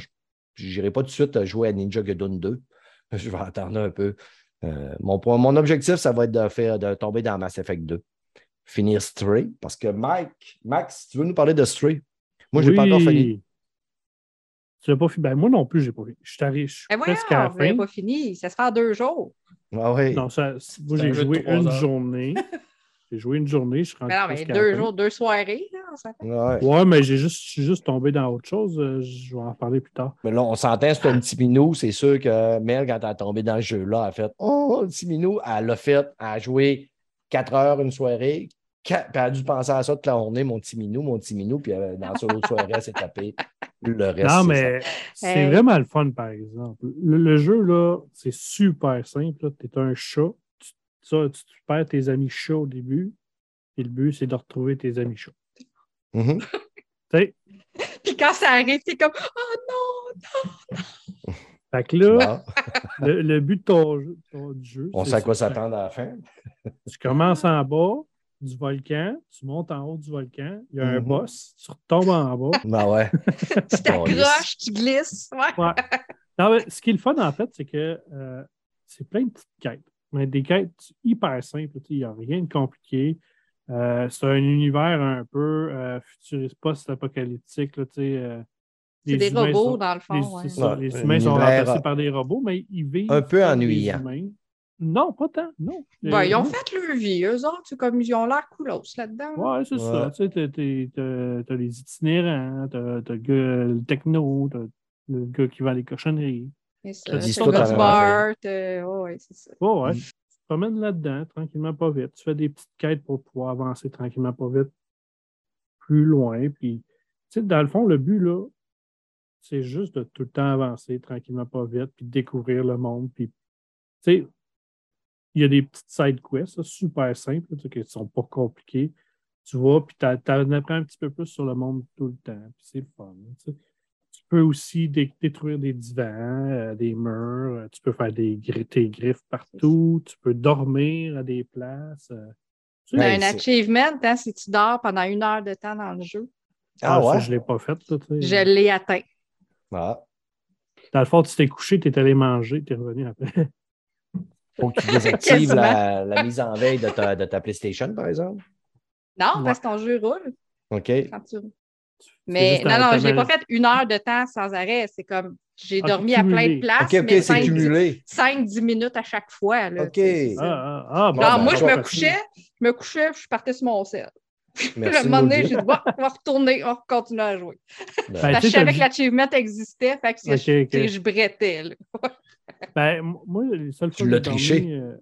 Je n'irai pas tout de suite jouer à Ninja Gaiden 2. Je vais attendre un peu. Euh, mon, point- mon objectif, ça va être de, faire, de tomber dans Mass Effect 2. Finir Stray. Parce que Mike, Max, tu veux nous parler de Stray? Moi, je n'ai pas encore fini. Tu l'as pas fini? Ben, moi non plus, j'ai pas fini. Je suis arrivé- je suis Ben voyons, presque à la fin. pas fini. Ça se fait en deux jours. Ah oui. Non, ça, moi, j'ai joué une heures. journée. J'ai joué une journée, je suis rendu Mais non, mais deux jours, deux soirées. Là. Ouais. Ouais, mais j'ai juste, je suis juste tombé dans autre chose. euh, Je vais en parler plus tard. Mais là, on s'entend, c'est un petit minou. C'est sûr que Mel, quand elle est tombée dans ce jeu-là, elle a fait Oh, un petit minou. Elle l'a fait. Elle a joué quatre heures une soirée. Puis elle a dû penser à ça toute la journée, mon petit minou, mon petit minou. Puis euh, dans son autre soirée, elle s'est tapée le reste. Non, c'est mais c'est Hey. vraiment le fun, par exemple. Le, le jeu, là, c'est super simple. Tu es un chat. Tu, ça, tu, tu perds tes amis chats au début. Et le but, c'est de retrouver tes amis chats. Tu sais, Puis quand ça arrive, t'es comme Oh non! fait que là, le, le but de ton jeu, ton- du jeu, on sait à quoi s'attendre à la fin. Tu commences en bas du volcan, tu montes en haut du volcan, il y a un Mhm. boss, tu retombes en bas. Ben ouais. Tu t'accroches, tu glisses. Ouais. Ouais. Non, mais ce qui est le fun, en fait, c'est que euh, c'est plein de petites quêtes. Mais des quêtes hyper simples. Il n'y a rien de compliqué. Euh, c'est un univers un peu euh, futuriste, post-apocalyptique. là, tu sais, euh, C'est des humains robots, sont- dans le fond. les, ouais. ça, Ouais, les humains sont remplacés par des robots, mais ils vivent. un peu ennuyant. humains. Non, pas tant. Non. Ben, Euh, ils ont non. fait leur vie, eux autres. c'est Comme ils ont l'air coolos là-dedans. Ouais, c'est ça. Tu sais, t'as- t'es- t'as t'as les itinérants, t'as t'as le gars, le techno, t'as le gars qui vend les cochonneries. À gars la smart. euh, ouais, c'est ça. Ouais, ouais. Mm. Tu te promènes là-dedans, tranquillement, pas vite. Tu fais des petites quêtes pour pouvoir avancer tranquillement, pas vite, plus loin. Puis, tu sais, dans le fond, le but, là, c'est juste de tout le temps avancer tranquillement, pas vite, puis de découvrir le monde. Puis, tu sais, il y a des petites side quests, là, super simples, qui ne sont pas compliquées. Tu vois, puis tu en apprends un petit peu plus sur le monde tout le temps. Puis c'est le fun. tu peux aussi dé- détruire des divans, euh, des murs, euh, tu peux faire des gri- tes griffes partout, tu peux dormir à des places. euh. Tu Ouais, un achievement, hein, si tu dors pendant une heure de temps dans le jeu, Ah ça, ouais? je ne l'ai pas fait. là, je l'ai atteint. Ah. Dans le fond, tu t'es couché, tu es allé manger, tu es revenu après. Faut que tu désactives la, la mise en veille de ta, de ta PlayStation, par exemple. Non, Ouais. parce que ton jeu roule OK. quand tu. C'est Mais non, non, je l'ai pas fait une heure de temps sans arrêt. C'est comme j'ai Ah, dormi à plein de places, OK, OK, mais c'est cumulé. 5-10 minutes à chaque fois. Là, OK. Ah, ah, ah, bon, Non, ben, moi, je me couchais, je me couchais, puis je partais sur mon sel. Puis Merci à un de moment le donné, j'ai dit, bon, on va retourner, on va continuer à jouer. Ben, Parce que je savais que l'achievement existait, fait que Ok, je, ok. tu sais, je brettais. Ben, moi, les seules Tu fois que l'as j'ai dormi, triché. euh,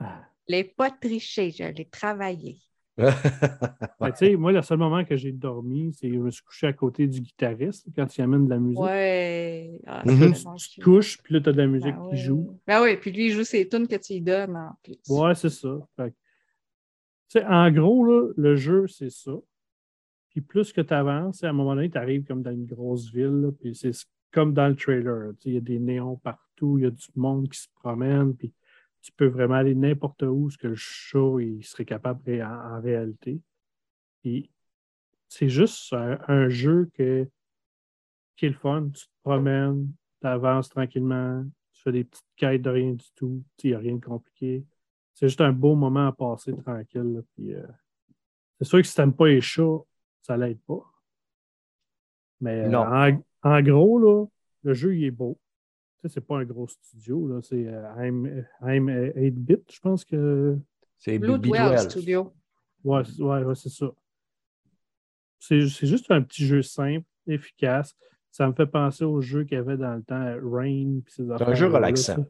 Je l'ai pas triché, je l'ai travaillé. ben, tu sais, moi, le seul moment que j'ai dormi, c'est que je me suis couché à côté du guitariste quand il amène de la musique. Ouais. Ah, Mhm. c'est Tu te couches, puis là, tu as de la musique Ben qui ouais. joue. Ben oui, puis lui, il joue ses tunes que tu lui donnes en plus. Ouais, c'est ça. Fait tu en gros, là, le jeu, c'est ça. Puis plus que tu avances, à un moment donné, tu arrives comme dans une grosse ville, puis c'est comme dans le trailer. tu sais, Il y a des néons partout, il y a du monde qui se promène, puis tu peux vraiment aller n'importe où, ce que le chat il serait capable en, en réalité. Puis c'est juste un, un jeu que, qui est le fun. Tu te promènes, tu avances tranquillement, tu fais des petites quêtes de rien du tout, il n'y a rien de compliqué. C'est juste un beau moment à passer tranquille. là, puis, euh, c'est sûr que si tu n'aimes pas les chats, ça l'aide pas. Mais euh, en, en gros, là, le jeu il est beau. Tu sais, c'est pas un gros studio. là, C'est euh, I'm, I'm 8-bit, je pense que. C'est Bloodwell Bloodwell. Studio. Ouais, c'est- ouais, ouais, c'est ça. C'est c'est juste un petit jeu simple, efficace. Ça me fait penser au jeu qu'il y avait dans le temps, Rain. puis ces un jeu relaxant.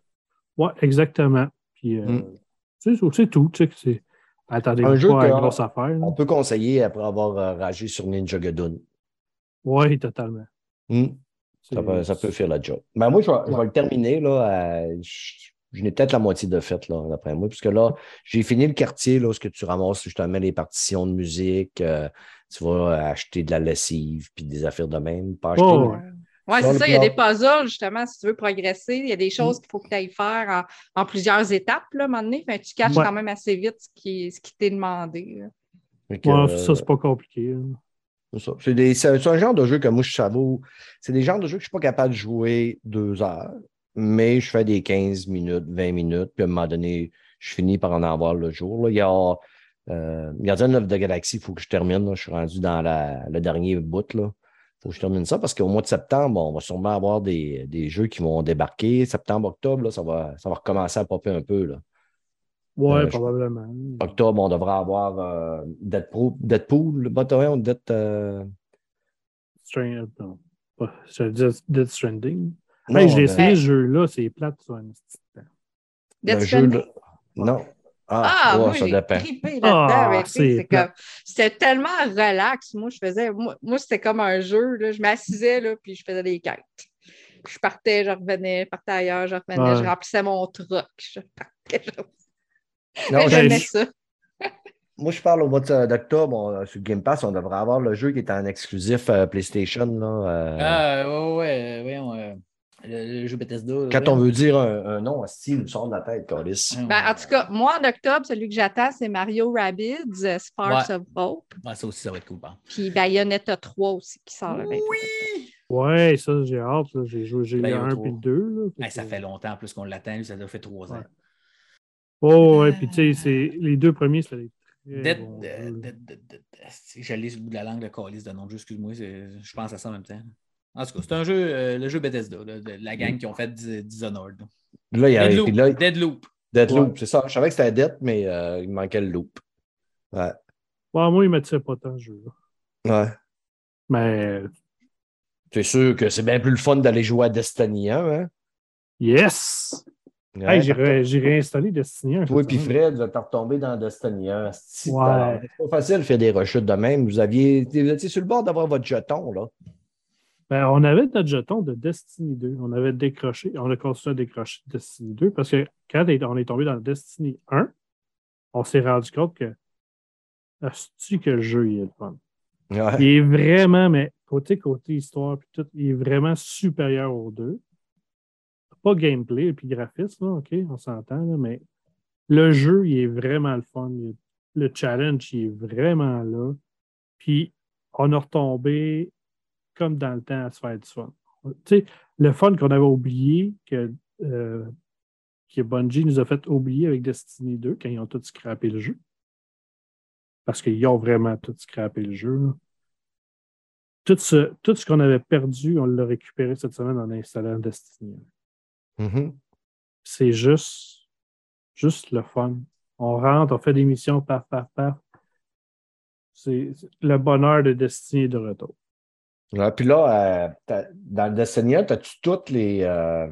Ouais, exactement. Puis, euh, Mm. c'est c'est tout. Tu sais, que c'est. Attendez, Un jeu pas une grosse affaire. là. On peut conseiller après avoir euh, ragé sur Ninja Gaiden. Oui, totalement. Hmm. Ça, peut, ça peut faire la job. Ben, moi, je vais, je vais le terminer. Là, je je n'ai peut-être la moitié de fait, là, d'après moi, puisque là, j'ai fini le quartier, là, où ce que tu ramasses justement les partitions de musique, euh, tu vas acheter de la lessive, puis des affaires de même. Pas acheter Oh, ouais. Sur c'est ça. Il y a des puzzles, justement, si tu veux progresser. Il y a des choses qu'il faut que tu ailles faire en, en plusieurs étapes, là, à un moment donné. Tu caches Ouais. quand même assez vite ce qui, ce qui t'est demandé. là. Ouais, euh, ça, c'est pas compliqué. hein. C'est. C'est un genre de jeu que moi, je savoure. C'est des genres de jeux que je ne suis pas capable de jouer deux heures, mais je fais des 15 minutes, 20 minutes, puis à un moment donné, je finis par en avoir le jour. là. Il y a euh, Gardien of the Galaxy, il faut que je termine. là. Je suis rendu dans la- le dernier bout. Il faut que je termine ça parce qu'au mois de septembre, on va sûrement avoir des, des jeux qui vont débarquer. Septembre, octobre, là, ça, va, ça va recommencer à popper un peu. Là. Ouais, Euh, je- probablement. Octobre, on devra avoir euh, Deadpool, Deadpool, le bâton, Dead, euh, String- non, Death Stranding. non, Hey, j'ai essayé ce jeu-là, c'est plate sur un petit temps. Death Stranding? Non. Ah, Ah, ouais, moi, ça j'ai là-dedans. Ah, C'était tellement relax. Moi, je faisais. Moi, moi, c'était comme un jeu. Là. Je m'assisais, là, puis je faisais des quêtes. Je partais, je revenais, je partais ailleurs, je revenais, Ouais. je remplissais mon truck. Je partais, je- J'aimais je- ça. Moi, je parle au mois de- d'octobre, on- sur Game Pass, on devrait avoir le jeu qui est en exclusif euh, PlayStation. Là, euh, Ah, ouais, ouais, ouais, voyons, euh, le, le jeu Bethesda. là, Quand ouais. on veut dire un, un nom, Steve nous sort de la tête, Colis. Ben, en tout cas, moi, en octobre, celui que j'attends, c'est Mario Rabbids, euh, Sparks Ouais. of Hope. ouais, ça aussi, ça va être cool. contre. Puis Bayonetta 3 aussi qui sort le 28 Ouais, ça, j'ai hâte. J'ai joué j'ai un trop. puis le deux. là. Hey, ça fait longtemps en plus qu'on l'attend, ça doit faire trois ans. Oh, ouais, puis tu sais, c'est- les deux premiers, c'était des Dead- euh, dead- dead- dead- J'allais sur le bout de la langue, le calice de nom de jeu, excuse-moi, je pense à ça en même temps. En tout cas, c'est un jeu, euh, le jeu Bethesda, là, de la gang qui ont fait Dis- Dishonored. là. Il y a Deadloop. puis là, Deadloop. Deadloop, c'est ça. Je savais que c'était Dead, mais euh, il manquait le loop. Ouais. Ouais, moi, il ne m'attirait pas tant, ce jeu-là. ouais. Mais C'est sûr que c'est bien plus le fun d'aller jouer à Destiny 1. Hein? yes! Ouais, Hey, j'ai réinstallé Destiny 1. Toi cette et semaine. Fred, vous êtes retombé dans Destiny 1. C'est Ouais. pas facile de faire des rechutes de même. Vous aviez vous étiez sur le bord d'avoir votre jeton, là. Ben, on avait notre jeton de Destiny 2. On avait décroché, on a continué à décrocher Destiny 2 parce que quand on est tombé dans Destiny 1, on s'est rendu compte que tu que le jeu il est le fun. Ouais. Il est vraiment, mais côté côté histoire puis tout, il est vraiment supérieur aux deux. Pas gameplay et puis graphisme, là, OK, on s'entend, là, mais le jeu, il est vraiment le fun. Est- le challenge, il est vraiment là. Puis on a retombé comme dans le temps à se faire du fun. Tu sais, le fun qu'on avait oublié, que, euh, que Bungie nous a fait oublier avec Destiny 2 quand ils ont tout scrappé le jeu. Parce qu'ils ont vraiment tout scrappé le jeu. Tout ce, tout ce qu'on avait perdu, on l'a récupéré cette semaine en installant Destiny 1 Mhm. c'est juste, juste le fun. On rentre, on fait des missions, paf, paf, paf. C'est le bonheur de Destiny est de retour. Ouais, puis là, euh, dans le Destiny, as-tu toutes les. euh,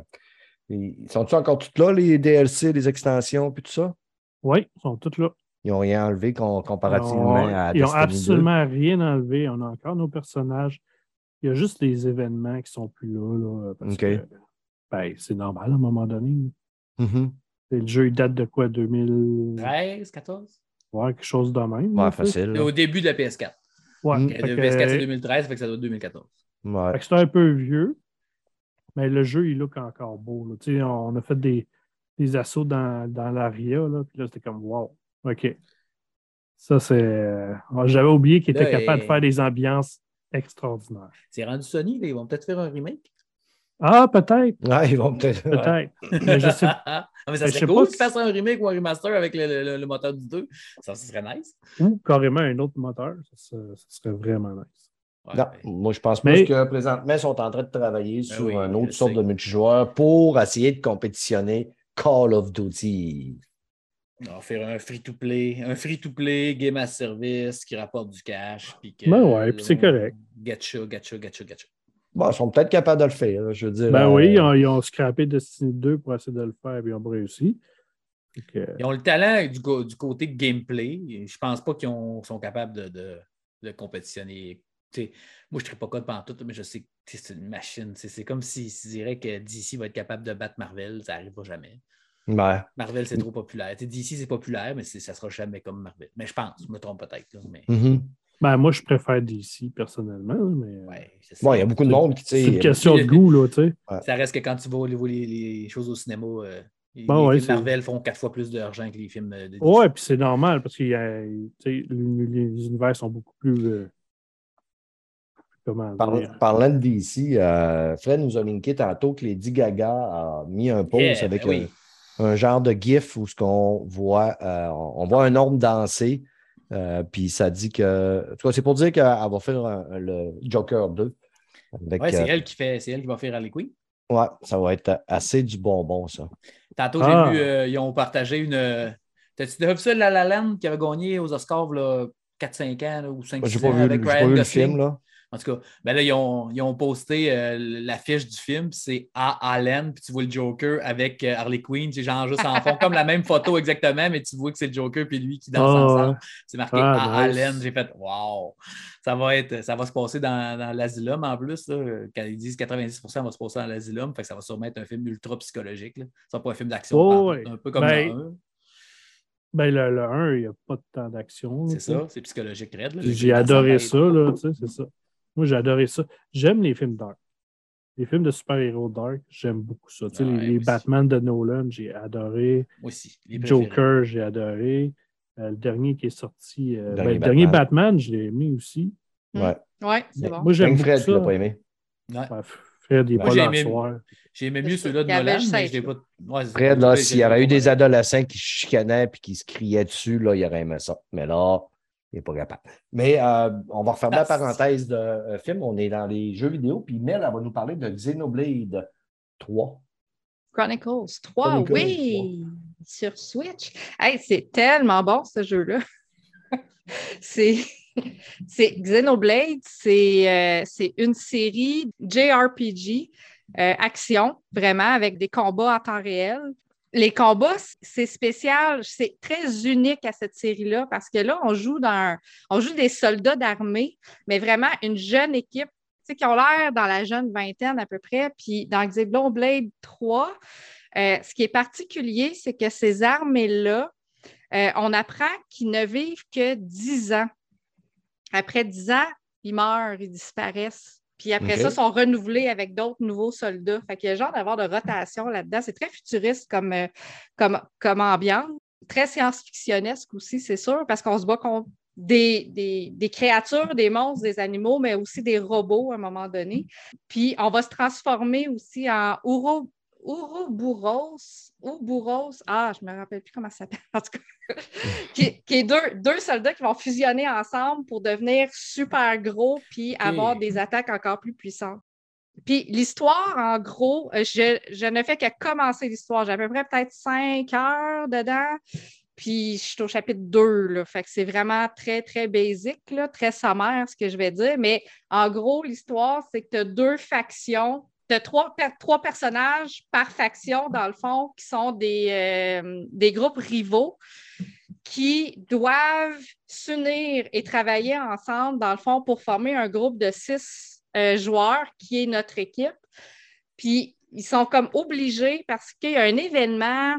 les- Sont-tu encore toutes là, les DLC, les extensions, puis tout ça? Oui, ils sont tous là. Ils n'ont rien enlevé Ils comparativement ont- à ils n'ont Destiny 2. absolument rien enlevé. On a encore nos personnages. Il y a juste les événements qui sont plus là. là, parce OK. que, ben, c'est normal à un moment donné. Mhm. Et le jeu, il date de quoi? 2000? 13, 14? Ouais, quelque chose de même. Ouais, facile. Au début de la PS4. Ouais. Mm. La que, PS4, c'est euh, 2013, fait que ça doit être 2014. Ouais. fait que c'est un peu vieux, mais le jeu, il look encore beau. là. Tu sais, on a fait des, des assauts dans, dans l'ARIA, là, puis là, c'était comme wow. OK. Ça, c'est. euh, J'avais oublié qu'il était capable de faire des ambiances extraordinaires. C'est rendu Sony, là, ils vont peut-être faire un remake. Ah, peut-être, Ouais, ils vont peut-être. peut-être. mais je sais Ah, mais ça serait sais cool pas qu'ils fassent un remake ou un remaster avec le, le- le moteur du 2. Ça, ça serait nice. ou carrément un autre moteur. Ça, ça- ça serait vraiment nice. Ouais, Non, moi, je pense Mais- plus que présentement, ils sont en train de travailler sur oui, une autre sorte sais. de multijoueur pour essayer de compétitionner Call of Duty. On va faire un free-to-play, un free-to-play, game as service qui rapporte du cash. Puis que, Ben ouais, puis c'est correct. Gacha, gacha, gacha, gacha. Bon, ils sont peut-être capables de le faire, je veux dire. Ben euh, oui, ils ont, ils ont scrappé Destiny 2 pour essayer de le faire, puis ils ont pas réussi. Ils ont le talent du, du côté gameplay. Je pense pas qu'ils ont- sont capables de, de- de compétitionner. Moi, je ne serais pas code pendant tout, mais je sais que c'est une machine. C'est comme s'ils se diraient que DC va être capable de battre Marvel. Ça n'arrivera jamais. ouais. Marvel, c'est trop populaire. DC, c'est populaire, mais ça ne sera jamais comme Marvel. Mais je pense, je me trompe peut-être. Mhm. Ben, moi, je préfère DC personnellement, mais euh, Ouais, il y a beaucoup de monde qui, c'est une question de goût, là, tu sais. Ça reste que quand tu vas voir les, les choses au cinéma, euh, les, Ben les ouais, films Marvel font quatre fois plus d'argent que les films de DC. Ouais, puis c'est normal parce que tu sais, les, les univers sont beaucoup plus. euh, comment Par- dire? parlant de DC, euh, Fred nous a linké tantôt que Lady Gaga a mis un Yeah, avec ben oui. un, un genre de GIF où ce qu'on voit, euh, on voit un homme danser. Euh, puis ça dit que. en tout cas, c'est pour dire qu'elle va faire un- le Joker 2. Avec, Ouais, c'est euh, elle qui fait, c'est elle qui va faire Harley Quinn. ouais, ça va être assez du bonbon, ça. Tantôt, Ah. j'ai vu, euh, ils ont partagé une. T'as-tu déjà vu ça, La La Land, qui avait gagné aux Oscars là, 4-5 ans là, ou 5 J'ai ans pas vu, avec j'ai pas Ryan vu le Gosling? film, là. En tout cas, ben là, ils ont, ils ont posté euh, l'affiche du film, c'est A. Allen, puis tu vois le Joker avec euh, Harley Quinn, c'est genre juste en fond, comme la même photo exactement, mais tu vois que c'est le Joker puis lui qui dansent Ah, ensemble. C'est marqué Ah, A. nice. Allen. J'ai fait Wow! Ça va être, ça va se passer dans, dans l'asylum en plus. Là. Quand ils disent 90% va se passer dans l'asylum, fait que ça va sûrement être un film ultra psychologique. Là. Ça va pas un film d'action, Oh, ouais. un peu comme Ben, le 1. Ben, le, le 1, il n'y a pas de temps d'action. C'est ça, c'est psychologique raide. J'ai adoré ça, là, tu sais, c'est ça. Moi, j'ai adoré ça. J'aime les films dark. Les films de super-héros dark, j'aime beaucoup ça. Tu les, les. Batman de Nolan, j'ai adoré. Moi aussi. les. Joker, j'ai adoré. Euh, le dernier qui est sorti, euh, Le ben, dernier le dernier Batman. Je l'ai aimé aussi. Ouais. Ouais, c'est bon. Moi, j'aime Fred qui l'a ça. pas aimé. Ouais. Ouais, Fred, il est Moi, pas j'ai là aimé- ce soir. J'aimais mieux celui-là de Nolan, juste mais un je l'ai pas. Ouais. Fred, là, J'ai- s'il y aurait j'ai eu des aimé. adolescents qui chicanaient et qui se criaient dessus, là, il aurait aimé ça. Mais là, il n'est pas capable. Mais euh, on va refermer la parenthèse de euh, film. On est dans les jeux vidéo. Puis Mel, elle va nous parler de Xenoblade 3. Chronicles 3, Chronicles oui, sur Switch. Hey, c'est tellement bon ce jeu-là. c'est c'est Xenoblade, c'est euh, c'est une série JRPG action, vraiment, avec des combats en temps réel. Les combats, c'est spécial, c'est très unique à cette série-là parce que là, on joue des soldats d'armée, mais vraiment une jeune équipe qui ont l'air dans la jeune vingtaine à peu près. Puis dans Xenoblade 3, euh, ce qui est particulier, c'est que ces armées-là, euh, on apprend qu'ils ne vivent que 10 ans. Après 10 ans, ils meurent, ils disparaissent. Puis après OK. ça, ils sont renouvelés avec d'autres nouveaux soldats. Fait qu'il y a genre d'avoir de rotation là-dedans. C'est très futuriste comme, euh, comme, comme ambiance. Très science-fictionnesque aussi, c'est sûr, parce qu'on se bat contre des, des- des créatures, des monstres, des animaux, mais aussi des robots à un moment donné. Puis on va se transformer aussi en Ouroboros. Ouroboros. Ah, je me rappelle plus comment ça s'appelle. En tout cas, qui, qui est deux, deux soldats qui vont fusionner ensemble pour devenir super gros puis avoir des attaques encore plus puissantes. Puis l'histoire, en gros, euh, je, je ne fais que commencer l'histoire. J'ai à peu près peut-être cinq heures dedans. Puis je suis au chapitre 2, là. Fait que c'est vraiment très, très basique, là, très sommaire, ce que je vais dire. Mais en gros, l'histoire, c'est que tu as deux factions. As trois, trois personnages par faction, dans le fond, qui sont des, euh, des groupes rivaux qui doivent s'unir et travailler ensemble, dans le fond, pour former un groupe de six euh, joueurs qui est notre équipe. Puis ils sont comme obligés parce qu'il y a un événement,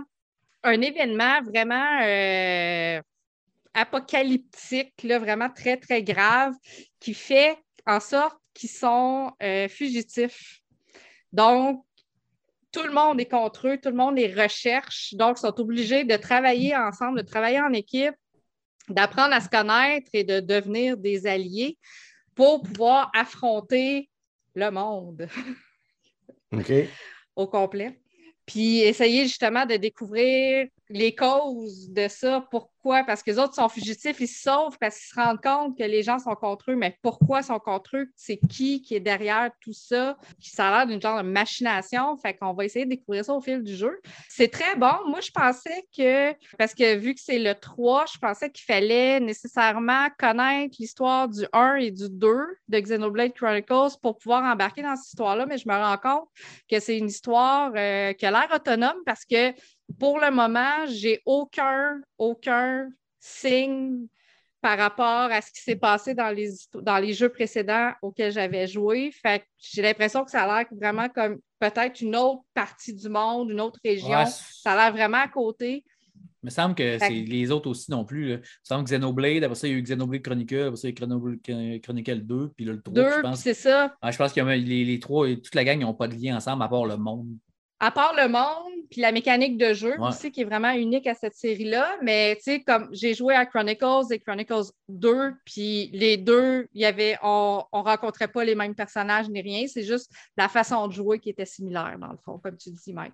un événement vraiment euh, apocalyptique, là, vraiment très, très grave, qui fait en sorte qu'ils sont fugitifs. Donc, tout le monde est contre eux, tout le monde les recherche, donc ils sont obligés de travailler ensemble, de travailler en équipe, d'apprendre à se connaître et de devenir des alliés pour pouvoir affronter le monde OK. au complet. Puis essayer justement de découvrir les causes de ça. Pourquoi? Parce que les autres sont fugitifs, ils se sauvent parce qu'ils se rendent compte que les gens sont contre eux. Mais pourquoi sont contre eux? C'est qui qui est derrière tout ça? Ça a l'air d'une genre de machination. Fait qu'on va essayer de découvrir ça au fil du jeu. C'est très bon. Moi, je pensais que, parce que vu que c'est le 3, je pensais qu'il fallait nécessairement connaître l'histoire du 1 et du 2 de Xenoblade Chronicles pour pouvoir embarquer dans cette histoire-là. Mais je me rends compte que c'est une histoire euh, qui a l'air autonome parce que pour le moment, j'ai aucun, aucun signe par rapport à ce qui s'est passé dans les, dans les jeux précédents auxquels j'avais joué. Fait j'ai l'impression que ça a l'air vraiment comme peut-être une autre partie du monde, une autre région. Ouais, ça a l'air vraiment à côté. Il me semble que c'est les autres aussi non plus. là. Il me semble que Xenoblade, après ça, il y a eu Xenoblade Chronicle, après ça, il y a Chronoblade Chronicle 2, puis là, le 3, Deux, je puis pense. c'est ça. Je pense que les, les trois et toute la gang n'ont pas de lien ensemble à part le monde. À part le monde, puis la mécanique de jeu Ouais. aussi, qui est vraiment unique à cette série-là. Mais tu sais, comme j'ai joué à Chronicles et Chronicles 2, puis les deux, il y avait, on ne rencontrait pas les mêmes personnages ni rien. C'est juste la façon de jouer qui était similaire, dans le fond, comme tu dis, Mike.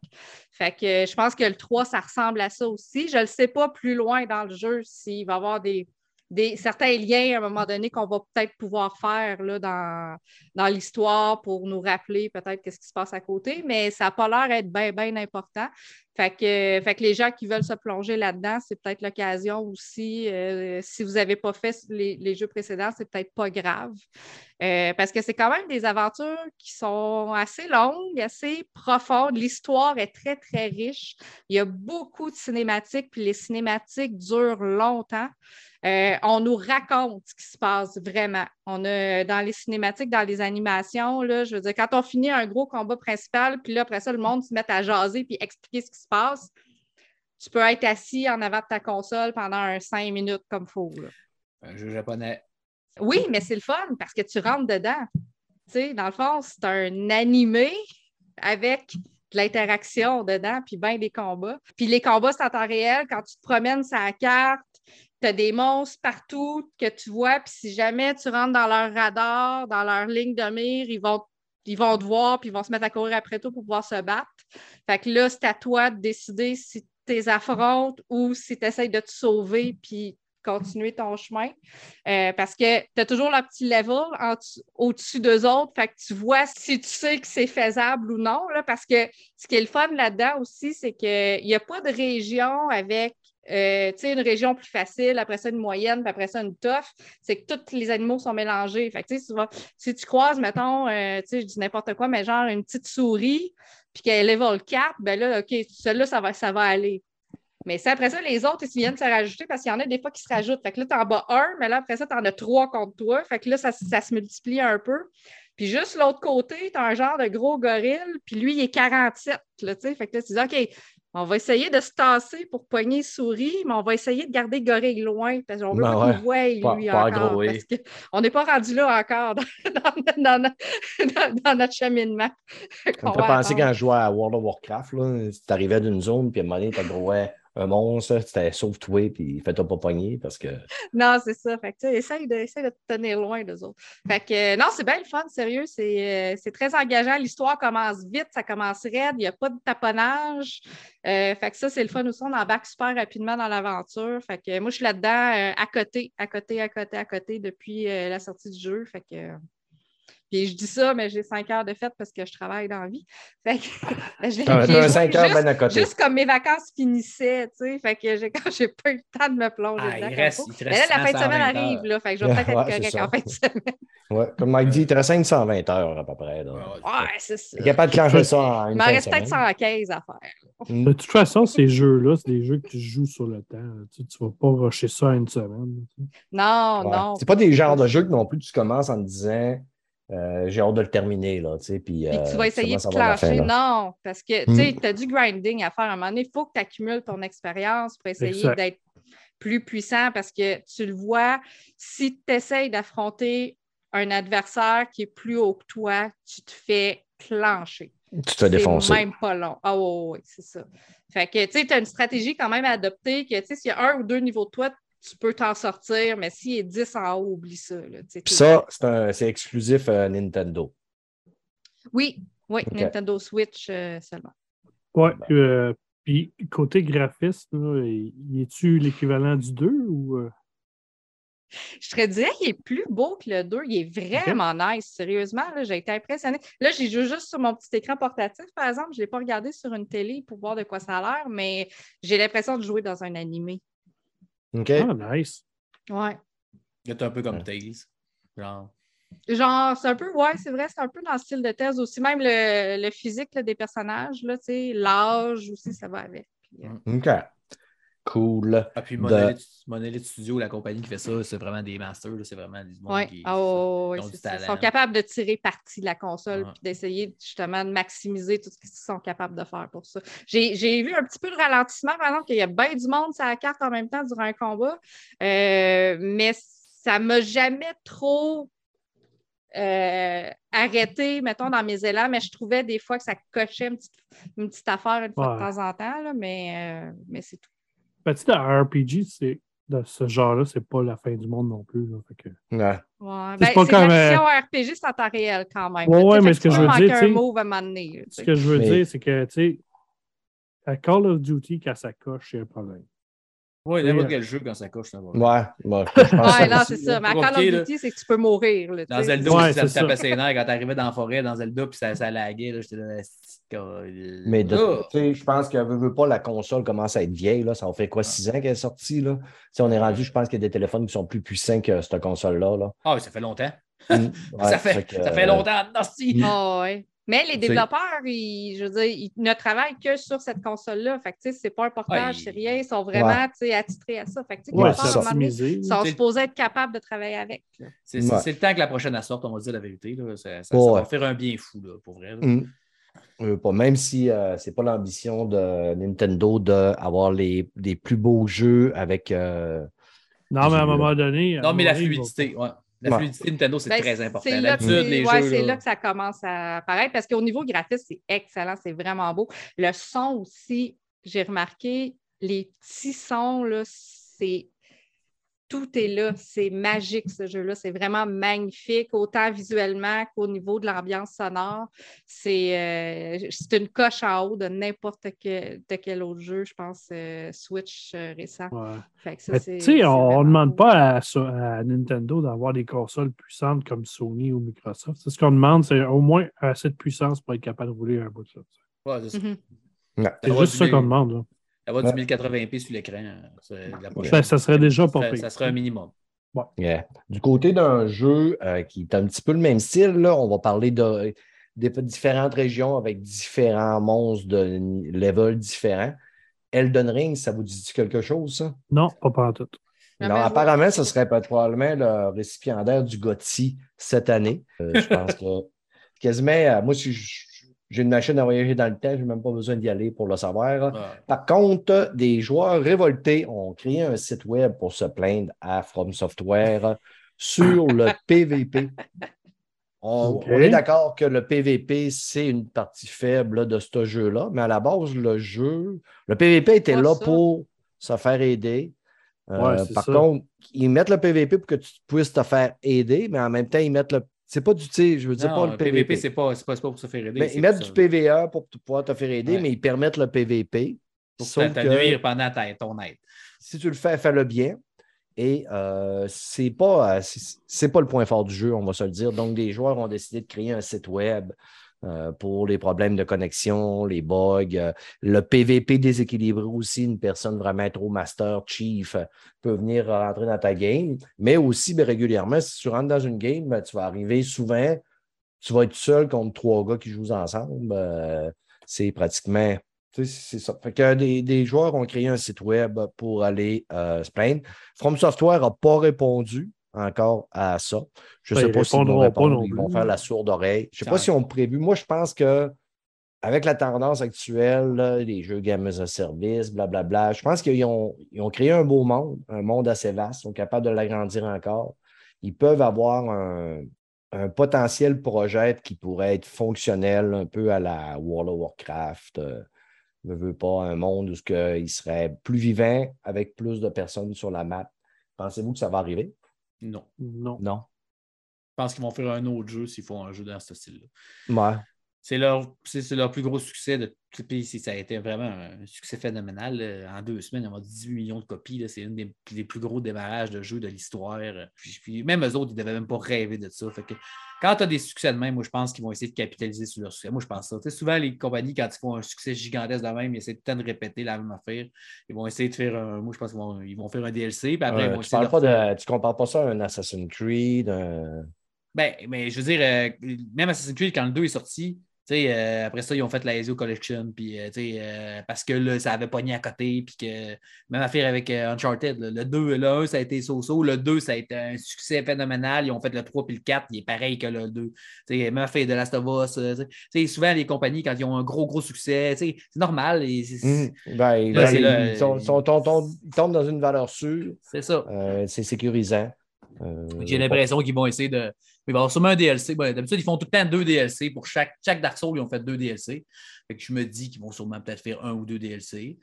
Fait que je pense que le 3, ça ressemble à ça aussi. Je ne le sais pas plus loin dans le jeu s'il va y avoir des, des, certains liens à un moment donné qu'on va peut-être pouvoir faire là, dans, dans l'histoire pour nous rappeler peut-être qu'est-ce qui se passe à côté, mais ça n'a pas l'air d'être bien, bien important. Fait que, fait que les gens qui veulent se plonger là-dedans, c'est peut-être l'occasion aussi. euh, si vous n'avez pas fait les, les jeux précédents, c'est peut-être pas grave. Euh, parce que c'est quand même des aventures qui sont assez longues, assez profondes. L'histoire est très, très riche. Il y a beaucoup de cinématiques, puis les cinématiques durent longtemps. Euh, on nous raconte ce qui se passe vraiment. On a dans les cinématiques, dans les animations, là, je veux dire, quand on finit un gros combat principal, puis là, après ça, le monde se met à jaser puis expliquer ce qui se passe, tu peux être assis en avant de ta console pendant un cinq minutes comme faut. là. Un jeu japonais. Oui, mais c'est le fun parce que tu rentres dedans. Tu sais, dans le fond, c'est un animé avec de l'interaction dedans, puis bien des combats. Puis les combats, c'est en temps réel. Quand tu te promènes sur la carte, tu as des monstres partout que tu vois, puis si jamais tu rentres dans leur radar, dans leur ligne de mire, ils vont, ils vont te voir, puis ils vont se mettre à courir après toi pour pouvoir se battre. Fait que là, c'est à toi de décider si tu les affrontes ou si tu essaies de te sauver, puis continuer ton chemin. Euh, parce que tu as toujours leur petit level au-dessus d'eux autres. Fait que tu vois si tu sais que c'est faisable ou non. Là, parce que ce qui est le fun là-dedans aussi, c'est qu'il n'y a pas de région avec euh, une région plus facile, après ça une moyenne, puis après ça une tough. C'est que tous les animaux sont mélangés. Fait que, tu si tu croises, mettons, euh, je dis n'importe quoi, mais genre une petite souris, puis qu'elle est level 4, ben là, OK, celle-là, ça va, ça va aller. Mais c'est après ça, les autres, ils viennent se rajouter parce qu'il y en a des fois qui se rajoutent. Fait que là, tu en bats un, mais là, après ça, tu en as trois contre toi. Fait que là, ça, ça se multiplie un peu. Puis juste l'autre côté, tu as un genre de gros gorille, puis lui, il est 47. Là, fait que là, tu dis, OK, on va essayer de se tasser pour poigner souris, mais on va essayer de garder le gorille loin parce qu'on veut Ben pas ouais. qu'il voie, lui, Pas- encore. parce que on n'est pas rendu là encore dans, dans- dans notre- dans- dans notre cheminement. Me fait va penser quand je jouais à World of Warcraft, tu arrivais d'une zone, puis à un moment donné, tu gros un monstre, c'était sauve-toi, puis fais-toi pas pogner parce que. Non, c'est ça. Fait que, essaye de, essaye de te tenir loin d'eux autres. Fait que, euh, non, c'est bien le fun, sérieux. C'est euh, c'est très engageant. L'histoire commence vite, ça commence raide. Il n'y a pas de taponnage. Euh, fait que ça, c'est le fun aussi. On embarque super rapidement dans l'aventure. Fait que moi, je suis là-dedans à côté, à côté, à côté, à côté depuis la sortie du jeu. Fait que. Puis je dis ça, mais j'ai cinq heures de fête parce que je travaille dans la vie. Fait que, je l'ai- T'as j'ai t'as un joué 5 heures juste- comme mes vacances finissaient, tu sais. Fait que j'ai, quand j'ai pas eu le temps de me plonger Ah, dedans. il reste, il Mais là, la fin de 120 semaine heures. arrive, là. Fait que je vais peut-être Ouais, être correct en fin de semaine. Ouais, comme Mike dit, il te reste 520 heures à peu près. Ouais, c'est ça. T'es capable de changer ça en Il m'en de reste peut-être semaine. 115 à faire. Mm. De toute façon, ces jeux-là, c'est des jeux que tu joues sur le temps. Tu ne vas pas rusher ça à une semaine. tu sais. Non, Ouais. non. C'est pas des genres de jeux que non plus tu commences en te disant euh, j'ai hâte de le terminer. Là, tu puis, Puis euh, tu vas essayer de là. non, parce que tu Mm. tu as du grinding à faire à un moment donné. Il faut que tu accumules ton expérience pour essayer d'être plus puissant parce que tu le vois, si tu essayes d'affronter un adversaire qui est plus haut que toi, tu te fais clencher. Tu te fais défoncer. C'est même pas long. Ah oui, oui, c'est ça. Fait que, tu sais, tu as une stratégie quand même à adopter que, tu sais, s'il y a un ou deux niveaux de toi, tu peux t'en sortir, mais s'il est 10 en haut, oublie ça. là, ça, c'est un- c'est exclusif euh, Nintendo. Oui, oui. Nintendo Switch euh, seulement. Ouais. euh, puis côté graphisme, là, y y est-tu l'équivalent du 2 ou. euh, Je te dirais qu'il est plus beau que le 2. Il est vraiment nice. Sérieusement, là, j'ai été impressionnée. Là, j'ai joué juste sur mon petit écran portatif, par exemple. Je ne l'ai pas regardé sur une télé pour voir de quoi ça a l'air, mais j'ai l'impression de jouer dans un animé. OK? Ah, nice. Ouais. Il est un peu comme Tails. Genre. Genre, c'est un peu, ouais, c'est vrai, c'est un peu dans le style de thèse aussi. Même le, le physique là, des personnages, là, tu sais, l'âge aussi, ça va avec. Puis, euh, OK. Cool. Ah, puis De- Monolith, Studio, la compagnie qui fait ça, c'est vraiment des masters. C'est vraiment des Ouais. qui. Ont du sont capables de tirer parti de la console puis d'essayer justement de maximiser tout ce qu'ils sont capables de faire pour ça. J'ai vu un petit peu de ralentissement, par exemple, qu'il y a bien du monde sur la carte en même temps durant un combat, euh, mais ça ne m'a jamais trop euh, arrêté, mettons, dans mes élans, mais je trouvais des fois que ça cochait une petite, une petite affaire une fois de temps en temps, là, mais, euh, mais c'est tout. Ben, tu sais, un RPG, c'est- de ce genre-là, c'est pas la fin du monde non plus. là. Fait que- Ouais. Ouais. C'est Ben, c'est comme, l'action RPG, c'est en temps réel quand même. Ouais, mais ce que je veux manquer dire, un tu sais, move à un moment donné, là, tu Ce sais. que je veux Mais- dire, c'est que, tu sais, à Call of Duty, quand ça coche, c'est un problème. Oui, n'importe euh, quel jeu quand ça coche, ça va. Ouais. Bon, je pense Ouais, ça non, c'est ça. Mais à Call of. Duty, c'est que tu peux mourir. là, Dans. Zelda, Ouais, ça me c'est tapait ses nerfs quand t'arrivais dans la forêt, dans Zelda, puis ça, ça laguait. là, J'étais là, c'est Mais de- Ah! tu sais, je pense que veut, veut pas, la console commence à être vieille. Là. Ça en fait quoi, six ans qu'elle est sortie? Là? Tu sais, on est rendu, je pense qu'il y a des téléphones qui sont plus puissants que cette console-là. Là. Ah, oui, ça fait longtemps. Mm, ça, fait, que, ça fait euh, longtemps. Nasty. Ah, ouais. Mais les développeurs, ils- je veux dire, ils ne travaillent que sur cette console-là. Fait que, tu sais, c'est pas un portage, Ouais, c'est rien. Ils sont vraiment, Ouais. tu sais, attitrés à ça. Fait que, Ouais, part, ça. donné, ils sont supposés être capables de travailler avec. C'est c'est- Ouais. c'est le temps que la prochaine sorte, on va dire la vérité. Là. Ça, ça- va faire un bien fou, là, pour vrai. là. Mm. Euh, pas, même si euh, c'est pas l'ambition de Nintendo d'avoir les, les plus beaux jeux avec. euh, Non, mais à un moment donné. Non, mais la fluidité, ouais. La Ouais. fluidité Nintendo, c'est Ben, très important. C'est là, que D'habitude, c'est- les ouais, jeux. c'est là- là que ça commence à apparaître parce qu'au niveau graphisme, c'est excellent, c'est vraiment beau. Le son aussi, j'ai remarqué, les petits sons, là, c'est. Tout est là, c'est magique ce jeu-là, c'est vraiment magnifique, autant visuellement qu'au niveau de l'ambiance sonore. C'est euh, c'est une coche en haut de n'importe quel, de quel autre jeu, je pense, euh, Switch euh, récent. Ouais. Tu sais, on ne demande pas à, Nintendo d'avoir des consoles puissantes comme Sony ou Microsoft. C'est ce qu'on demande, c'est au moins assez de puissance pour être capable de rouler un bout de ça. Ouais, c'est ça. Mhm. ouais. C'est va juste ça qu'on demande. là. Avoir du Ouais. 1080p sur l'écran. Ben, ça serait déjà Ça pas pire. Ça serait un minimum. Yeah. Du côté d'un jeu euh, qui est un petit peu le même style, là, on va parler de, différentes régions avec différents monstres de ni- level différents. Elden Ring, ça vous dit quelque chose, ça? Non, pas pour tout. Non, apparemment, ce serait probablement le récipiendaire du GOTY cette année. Euh, je pense que quasiment, euh, moi, si je- j'ai une machine à voyager dans le temps, je n'ai même pas besoin d'y aller pour le savoir. Ouais. Par contre, des joueurs révoltés ont créé un site web pour se plaindre à From Software sur le PVP. On, est d'accord que le PVP, c'est une partie faible de ce jeu-là, mais à la base, le jeu, le PVP était là ça. pour se faire aider. Euh, Ouais, par ça. contre, ils mettent le PVP pour que tu puisses te faire aider, mais en même temps, ils mettent le. C'est pas du, sais, je veux dire, Non, pas le PVP. PVP, c'est pas, pas, pas pour se faire aider. Ils mettent du ça. PVE pour pouvoir te faire aider, Ouais. mais ils permettent le PVP. Pour Sauf te nuire pendant ta- ton aide. si tu le fais, fais-le bien. Et euh, c'est pas, euh, pas le point fort du jeu, on va se le dire. Donc, des joueurs ont décidé de créer un site web euh, pour les problèmes de connexion, les bugs, euh, le PVP déséquilibré aussi. Une personne vraiment trop master, chief, euh, peut venir rentrer dans ta game. Mais aussi, ben, régulièrement, si tu rentres dans une game, ben, tu vas arriver souvent, tu vas être seul contre trois gars qui jouent ensemble. C'est pratiquement. C'est ça. Fait que des, joueurs ont créé un site web pour aller se plaindre. From Software n'a pas répondu encore à ça. Je ne Ben, sais pas s'ils vont répondre. Ils vont faire la sourde oreille. Je ne sais pas s'ils ont prévu. Moi, je pense que avec la tendance actuelle, là, les jeux Game as a Service, blablabla, je pense qu'ils ont, ils ont créé un beau monde, un monde assez vaste. Ils sont capables de l'agrandir encore. Ils peuvent avoir un, un potentiel projet qui pourrait être fonctionnel un peu à la World of Warcraft. euh, ne veut pas un monde où ce que il serait plus vivant avec plus de personnes sur la map. Pensez-vous que ça va arriver? Non. Non. Non. Je pense qu'ils vont faire un autre jeu s'ils font un jeu dans ce style-là. Ouais. C'est leur, leur plus gros succès. De, puis ça a été vraiment un succès phénoménal. là. En deux semaines, ont vendu 18 millions de copies. C'est un des, des plus gros démarrages de jeux de l'histoire. Puis, puis même eux autres, ils ne devaient même pas rêver de ça. Fait que quand tu as des succès de même, moi, je pense qu'ils vont essayer de capitaliser sur leur succès. Moi, je pense ça. Souvent, les compagnies, quand ils font un succès gigantesque de même, ils essaient tout le temps de répéter la même affaire. Ils vont essayer de faire un. Moi, je pense qu'ils vont, ils vont faire un DLC. Puis après, ils Euh, vont tu tu compares pas ça à un Assassin's Creed, un- Ben, mais je veux dire, euh, même Assassin's Creed, quand le 2 est sorti, euh, après ça, ils ont fait la Ezio Collection, puis, euh, euh, parce que là, ça avait pogné à côté, puis que, même affaire avec euh, Uncharted, là. le 2, le 1, ça a été so-so, le 2, ça a été un succès phénoménal, ils ont fait le 3 puis le 4, il est pareil que le 2. Tu sais, même affaire de Last of Us, euh, tu sais. tu sais, souvent, les compagnies, quand ils ont un gros, gros succès, c'est normal, et Mhm. Ben, Là, ben, ils, sont- sont- ils tombent dans une valeur sûre, c'est ça. c'est sécurisant. Euh, J'ai l'impression qu'ils vont essayer de. Il va y avoir sûrement un DLC. Bon, D'habitude, ils font tout le temps deux DLC. Pour chaque, chaque Dark Souls, ils ont fait deux DLC. Fait que je me dis qu'ils vont sûrement peut-être faire un ou deux DLC.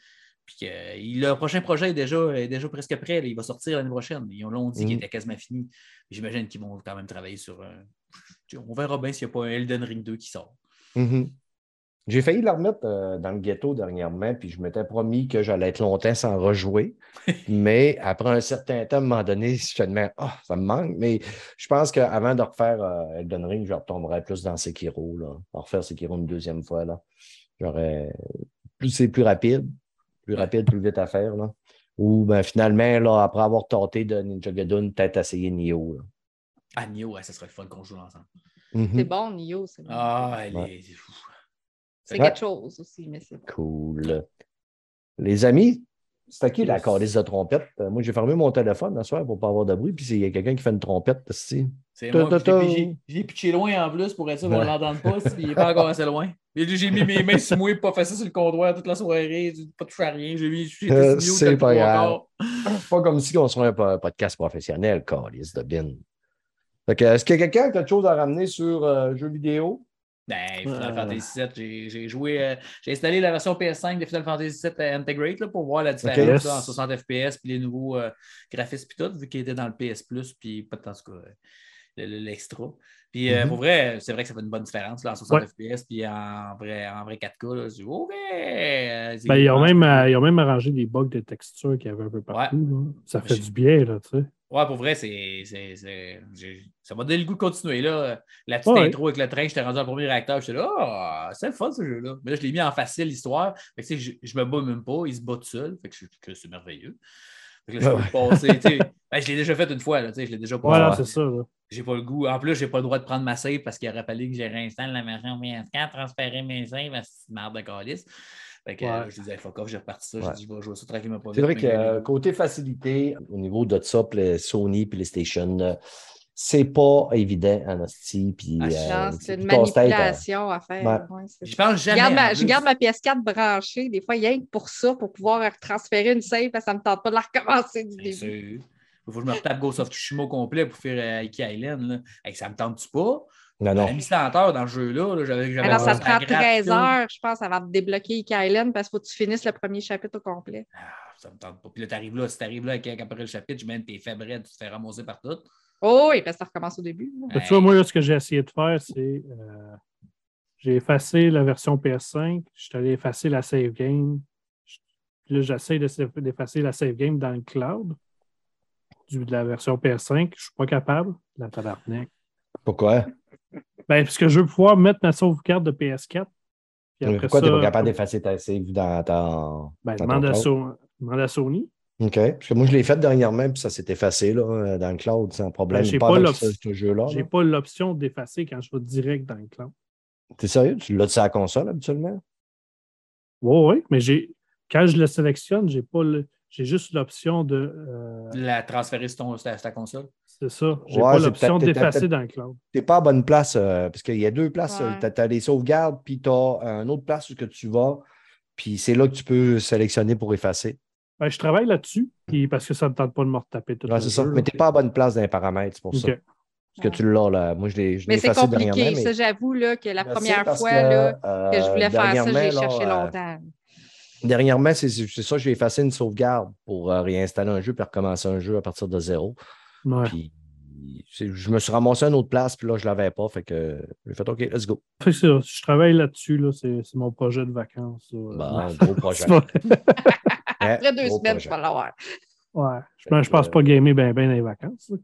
Puis que euh, le prochain projet est déjà, est déjà presque prêt. là. Il va sortir l'année prochaine. Ils l'ont dit qu'il Mhm. était quasiment fini. J'imagine qu'ils vont quand même travailler sur un. On verra bien s'il n'y a pas un Elden Ring 2 qui sort. Mhm. J'ai failli la remettre euh, dans le ghetto dernièrement, puis je m'étais promis que j'allais être longtemps sans rejouer. mais après un certain temps, à un moment donné, je te demande, ah, ça me manque. Mais je pense qu'avant de refaire euh, Elden Ring, je retomberais plus dans Sekiro. Là. Refaire Sekiro une deuxième fois. Là. J'aurais. Plus c'est plus rapide, plus rapide, plus vite à faire. Là. Ou ben, finalement, là, après avoir tenté de Ninja Gaiden, peut-être essayer Nioh. là. Ah, Nioh, ouais, ça serait le fun qu'on joue ensemble. Mhm. C'est bon, Nio. C'est bon. Ah, elle Ouais. est- fou. C'est ouais. quelque chose aussi, mais c'est Cool. Les amis, c'était qui la calice de trompette? Euh, Moi, j'ai fermé mon téléphone ce soir pour ne pas avoir de bruit, puis il y a quelqu'un qui fait une trompette. C'est moi, puis l'ai pitché loin en plus pour être sûr qu'on ne l'entende pas, s'il n'est pas encore assez loin. J'ai mis mes mains sur moi, pas fait ça sur le comptoir toute la soirée, pas touché à rien. J'ai mis, j'ai Euh, c'est pas grave. Pas comme si on serait un po- podcast professionnel, calice de bin. Est-ce qu'il y a quelqu'un qui a quelque chose à ramener sur euh, jeux vidéo? Ben, Final Euh. Fantasy VII, j'ai- joué, euh, j'ai installé la version PS5 de Final Fantasy VII Integrate là, pour voir la différence yes. là, en 60 FPS puis les nouveaux euh, graphismes puis tout, vu qu'il était dans le PS Plus, puis pas en tout cas euh, le- le- l'extra. Puis euh, pour vrai, c'est vrai que ça fait une bonne différence là, en 60 Ouais. FPS, puis en vrai, en vrai 4K. Là, OK! euh, c'est Ben, ils, ont même, euh, ils ont même arrangé des bugs de texture qu'il y avait un peu partout. Ça fait Je- du bien, là, tu sais. Ouais, pour vrai, c'est, c'est- c'est- j'ai- ça m'a donné le goût de continuer. Là. La petite Ouais. intro avec le train, j'étais rendu en premier réacteur. J'étais là, ah, c'est le fun ce jeu-là. Mais là, je l'ai mis en facile, l'histoire. Fait que, je, je me bats même pas, il se bat tout seul. Fait que, c'est merveilleux. Fait que là, je peux passer. Ben, je l'ai déjà fait une fois, là, je l'ai déjà passé. Voilà, c'est ça. là. J'ai pas le goût. En plus, j'ai pas le droit de prendre ma save parce qu'il aurait fallu que j'ai réinstallé la version PS4, transférer mes saves à cette merde de calice. Fait que Ouais. euh, je disais, fuck off, j'ai reparti ça. Ouais. J'ai dit, je vais jouer ça tranquillement pas C'est vrai que euh, côté facilité, au niveau de ça, les Sony, PlayStation, euh, c'est pas évident en hostie. Puis, Ah, euh, c'est une euh, manipulation à faire. Ouais. ouais, pense Je jamais. garde, ma, je plus. garde ma PS4 branchée, des fois, rien que pour ça, pour pouvoir transférer une save, parce que ça ne me tente pas de la recommencer du Bien début. sûr. Il faut que je me retape Ghost of Tsushima au complet pour faire euh, Iki Island. Là. Hey, ça me tente-tu pas? Non, non. J'ai mis 100 heures dans le jeu-là. là. J'avais, j'avais Alors, ça prend gratte, 13 là. heures, je pense, avant de débloquer Island, parce qu'il faut que tu finisses le premier chapitre au complet. Ah, ça me tente pas. Puis là, t'arrives là. Si t'arrives là avec- après le chapitre, je mets tes fébrilles, tu te fais ramasser par tout. Oh oui, parce que ça recommence au début. là. Tu vois, moi, là, ce que j'ai essayé de faire, c'est. euh, j'ai effacé la version PS5, je suis allé effacer la save game. Puis là, j'essaie d'effacer la save game dans le cloud. du- de la version PS5. Je suis pas capable. La tabarnak. Pourquoi? Ben, parce que je veux pouvoir mettre ma sauvegarde de PS4. Puis après Pourquoi tu n'es pas capable d'effacer ta save dans ta. Ben, dans demande, ton à cloud? So- demande à Sony. OK. Parce que moi, je l'ai fait dernièrement, puis ça s'est effacé là, euh, dans le cloud sans problème. Ben, j'ai pas ce, jeu-là. J'ai pas l'option d'effacer quand je vais direct dans le cloud. T'es sérieux? Tu l'as sur la console habituellement? Oui, oui, mais j'ai quand je le sélectionne, j'ai pas le. J'ai juste l'option de. euh, La transférer sur, ton, sur ta, console. c'est ça. J'ai Ouais, pas l'option d'effacer dans le cloud. T'es pas à bonne place, euh, parce qu'il y a deux places. Ouais. Tu as, les sauvegardes, puis tu as une autre place où que tu vas, puis c'est là que tu peux sélectionner pour effacer. Ben, je travaille là-dessus, puis parce que ça ne me tente pas de me retaper tout Ouais, le c'est ça. jeu, Mais tu n'es pas à bonne place dans les paramètres, c'est pour ça. Parce que tu l'as là. Moi, je l'ai Mais c'est dernièrement. compliqué. mais- Ça, j'avoue là, que la première fois que, là, euh, que je voulais faire ça, j'ai cherché euh, longtemps. Dernièrement, c'est c'est ça, j'ai effacé une sauvegarde pour euh, réinstaller un jeu puis recommencer un jeu à partir de zéro. Ouais. Puis je me suis ramassé à une autre place, puis là, je ne l'avais pas. Fait que j'ai fait OK, let's go. Fait que ça, je travaille là-dessus, là, c'est c'est mon projet de vacances. Bon, gros projet. Ouais, Après deux gros semaines, projet. tu vas l'avoir. ouais. Je, je pense pas gamer bien ben dans les vacances. là.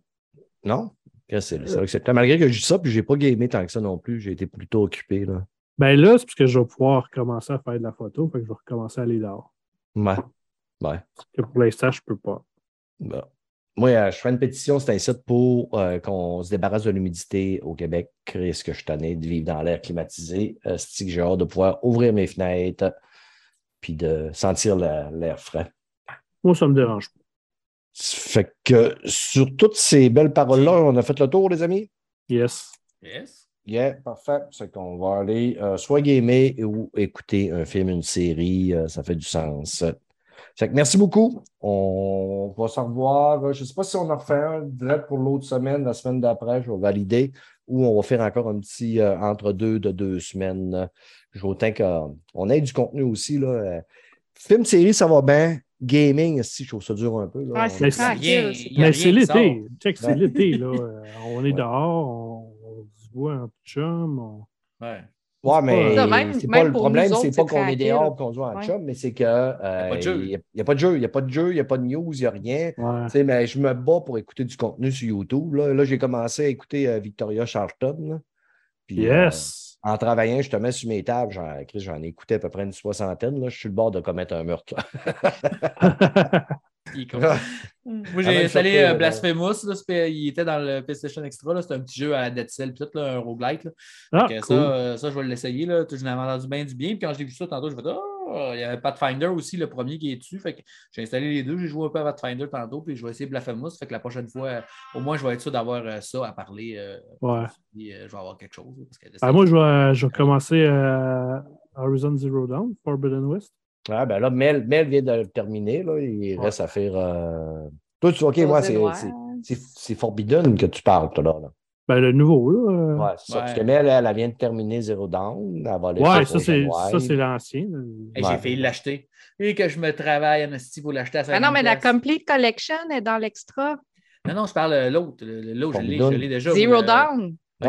Non? C'est? C'est acceptable. Malgré que je dis ça, puis j'ai pas gamé tant que ça non plus. J'ai été plutôt occupé. Là. Ben là, c'est parce que je vais pouvoir recommencer à faire de la photo, fait que je vais recommencer à aller dehors. Ouais. Ouais. Parce que pour l'instant, je peux pas. Bon. Moi, euh, je fais une pétition, c'est un site pour euh, qu'on se débarrasse de l'humidité au Québec. Est-ce que je suis tanné de vivre dans l'air climatisé? Euh, c'est que j'ai hâte de pouvoir ouvrir mes fenêtres puis de sentir la- l'air frais. Moi, ça me dérange pas. Fait que sur toutes ces belles paroles-là, on a fait le tour, les amis? Yes. Yes. Yeah, parfait. C'est qu'on va aller euh, soit gamer ou écouter un film, une série. euh, ça fait du sens. Fait que merci beaucoup. On va se revoir. Je ne sais pas si on en refait un direct pour l'autre semaine, la semaine d'après, je vais valider, ou on va faire encore un petit euh, entre-deux de deux semaines. Je veux autant qu'on ait du contenu aussi. Là. Euh, Film, série, ça va bien. Gaming, si je trouve ça dur un peu. Là. On- c'est Mais c'est- l'été. Check, c'est l'été, là. Euh, On est Ouais. dehors, on se voit en chum. on- Ouais. Ouais, mais Ça, même- c'est même pas le problème, c'est pas qu'on est dehors qu'on joue en Ouais. chum, mais c'est que euh, il n'y a, pas de jeu, il n'y a pas de jeu, il n'y a pas de news, il n'y a rien. Ouais. Tu sais, mais je me bats pour écouter du contenu sur YouTube. Là, Là, j'ai commencé à écouter euh, Victoria Charlton. là. Puis, Yes. euh, en travaillant, je te mets sur mes tables, j'en, Chris, j'en ai écouté à peu près une soixantaine. Là. Je suis le bord de commettre un meurtre. Il con. Mm. Moi, j'ai installé euh, là. Blasphemous. Là, il était dans le PlayStation Extra. là, C'était un petit jeu à la Dead Cell, puis tout, là, un roguelike. Là. Ah, cool. ça, euh, ça, je vais l'essayer. là. Je n'avais entendu bien du bien. Puis quand j'ai vu ça tantôt, je me suis dit, oh, il y avait Pathfinder aussi, le premier qui est dessus. Fait que j'ai installé les deux. J'ai joué un peu à Pathfinder tantôt. Puis je vais essayer Blasphemous. Fait que la prochaine fois, euh, au moins, je vais être sûr d'avoir euh, ça à parler. euh, Ouais. puis, euh, je vais avoir quelque chose. là, parce que Ah, moi, je vais, je vais commencer euh, Horizon Zero Dawn, Forbidden West. Ah, ben là, Mel, Mel vient de le terminer. Là. Il reste à faire. euh, Toi, tu OK, moi, c'est, Ouais. Forbidden que tu parles, toi, là. là. Ben, le nouveau, là. euh, Ouais, c'est ça. Ouais. Parce que Mel, elle, elle vient de terminer Zero Down. Elle va aller Ouais, faire ça, c'est, Genuine. ça, c'est l'ancien. Ouais. J'ai failli l'acheter. Et que je me travaille en esti pour l'acheter à Ah non, mais la 50$. Complete Collection est dans l'extra. Non, non, je parle euh, l'autre. le- L'autre, je l'ai, je Forbidden. l'ai déjà. Zero euh, Ouais,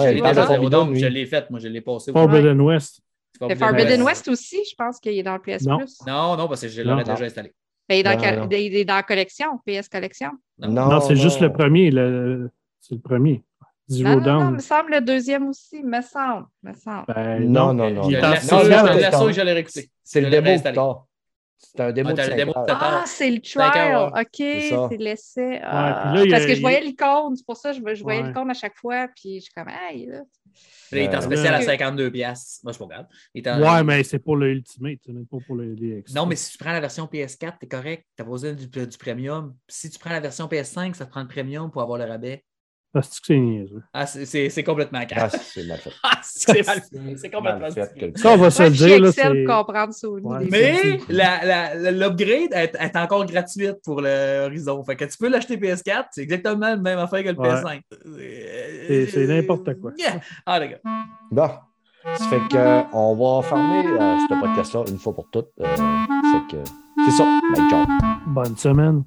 je l'ai faite. Moi, je l'ai passé. au- Forbidden West. Forbidden Forbidden West. West aussi, je pense qu'il est dans le PS Non. Plus. Non, non, parce que je l'aurais déjà installé. Ben, il, est dans, Non, ca- non. il est dans la collection, PS Collection. Non, c'est juste le premier. le- C'est le premier. Zero Non, non, il me semble le deuxième aussi, me semble. Me semble. Ben, Non, non, non. Il Je est non, en- l'assaut, non, je non, l'assaut, non. je l'ai réécouté. C'est le démo installé. que t'as. C'est un démo Ah, de t'as le 5 démo heures. que t'as. Ah, c'est le trial. heures, OK, C'est l'essai. Ah, il parce que je il- voyais l'icône, c'est pour ça que je, je voyais Ouais. l'icône à chaque fois, puis je suis comme, hey, là. Il est en Euh, spécial à là- 52 piastres. Moi, je suis pas grave. Il est en- Ouais, mais c'est pour le Ultimate, c'est même pas pour le DX. Non, mais si tu prends la version PS4, t'es correct. T'as pas besoin du, du premium. Si tu prends la version PS5, ça te prend le premium pour avoir le rabais. Parce que c'est niaiseux. Ah, c'est- complètement Ah, calme. c'est mal fait. Ah, c'est mal fait. C'est complètement Mal fait stupide. que- Ça, on va se le dire. Là, c'est... comprendre Sony. Ouais. Mais l'upgrade est, est encore gratuite pour le Horizon. Fait que tu peux l'acheter PS4, c'est exactement la même affaire que le Ouais. PS5. C'est- c'est n'importe quoi. Yeah. Ah, d'accord. Bon. Ça fait que euh, on va fermer euh, ce podcast-là une fois pour toutes. Euh, c'est que c'est ça. Bye, ciao. Bonne semaine.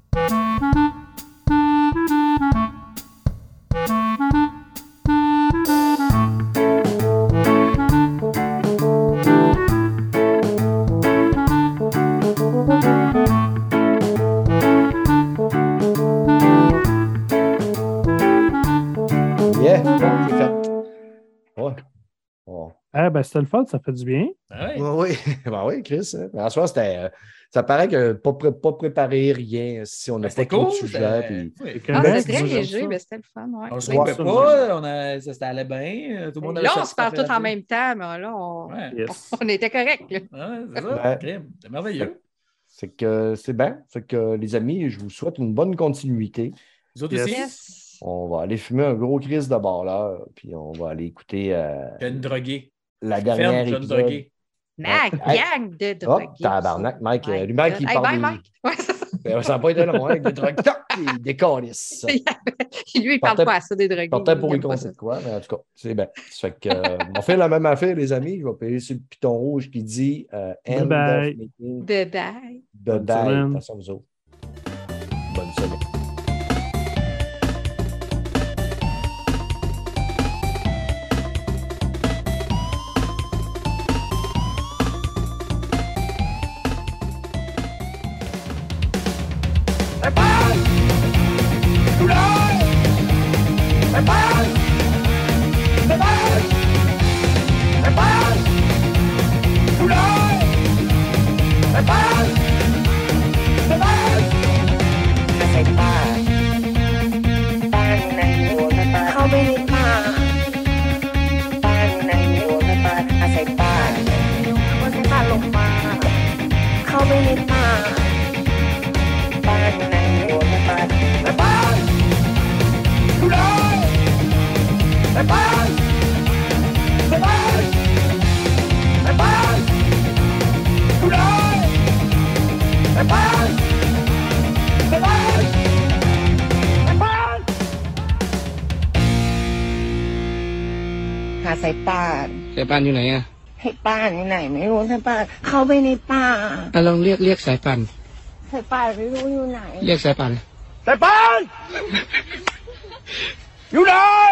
C'était le fun, ça fait du bien. Ah ouais. Oui, oui. Ben oui, Chris. hein. Mais en soi, c'était. euh, ça paraît que pas, pré- pas préparé rien si on n'a Ben, pas trop cool. de puis- oui. que- Ah, Ben, c'était très c'est léger, mais c'était le fun. Ouais. On se Oui. trompait ça, pas, on a, ça, ça allait bien. Tout le monde avait Là, on se parle sa tous en même temps, mais là, on, Ouais, Yes. on était ouais, c'est ça. C'est merveilleux. C'est que c'est bien. Fait que les amis, je vous souhaite une bonne continuité. Vous autres Yes. aussi? Yes. On va aller fumer un gros crise de bar là, puis on va aller écouter euh, Jeune drogué. La Ferme, dernière jeune épisode. drogué. Ma Hey. gang de drogués. tabarnak, Mike. Euh, lui, Mike, il Hey, parle bye, Mike. Ouais, c'est ça. Ben, ça n'a pas été long, hein, avec des drogues. Toc, Il décalisse. Lui, il parle Partait- pas à ça des drogués. Partait pour il y de quoi, mais en tout cas, c'est bien. Ça fait que, euh, on fait la même affaire, les amis. Je vais payer sur le piton rouge qui dit euh, End Bye-bye. of meeting. Bye bye. Bye bye. Attention, vous autres. Bonne semaine. ป่านอยู่ไหนอะให้ป้านอยู่ไหน ไม่รู้สายป่านเข้าไปในป่าอะลองเรียกเรียกสายป่านสายป่านไม่รู้อยู่ไหน เรียกสายป่าน C'est pas! You know!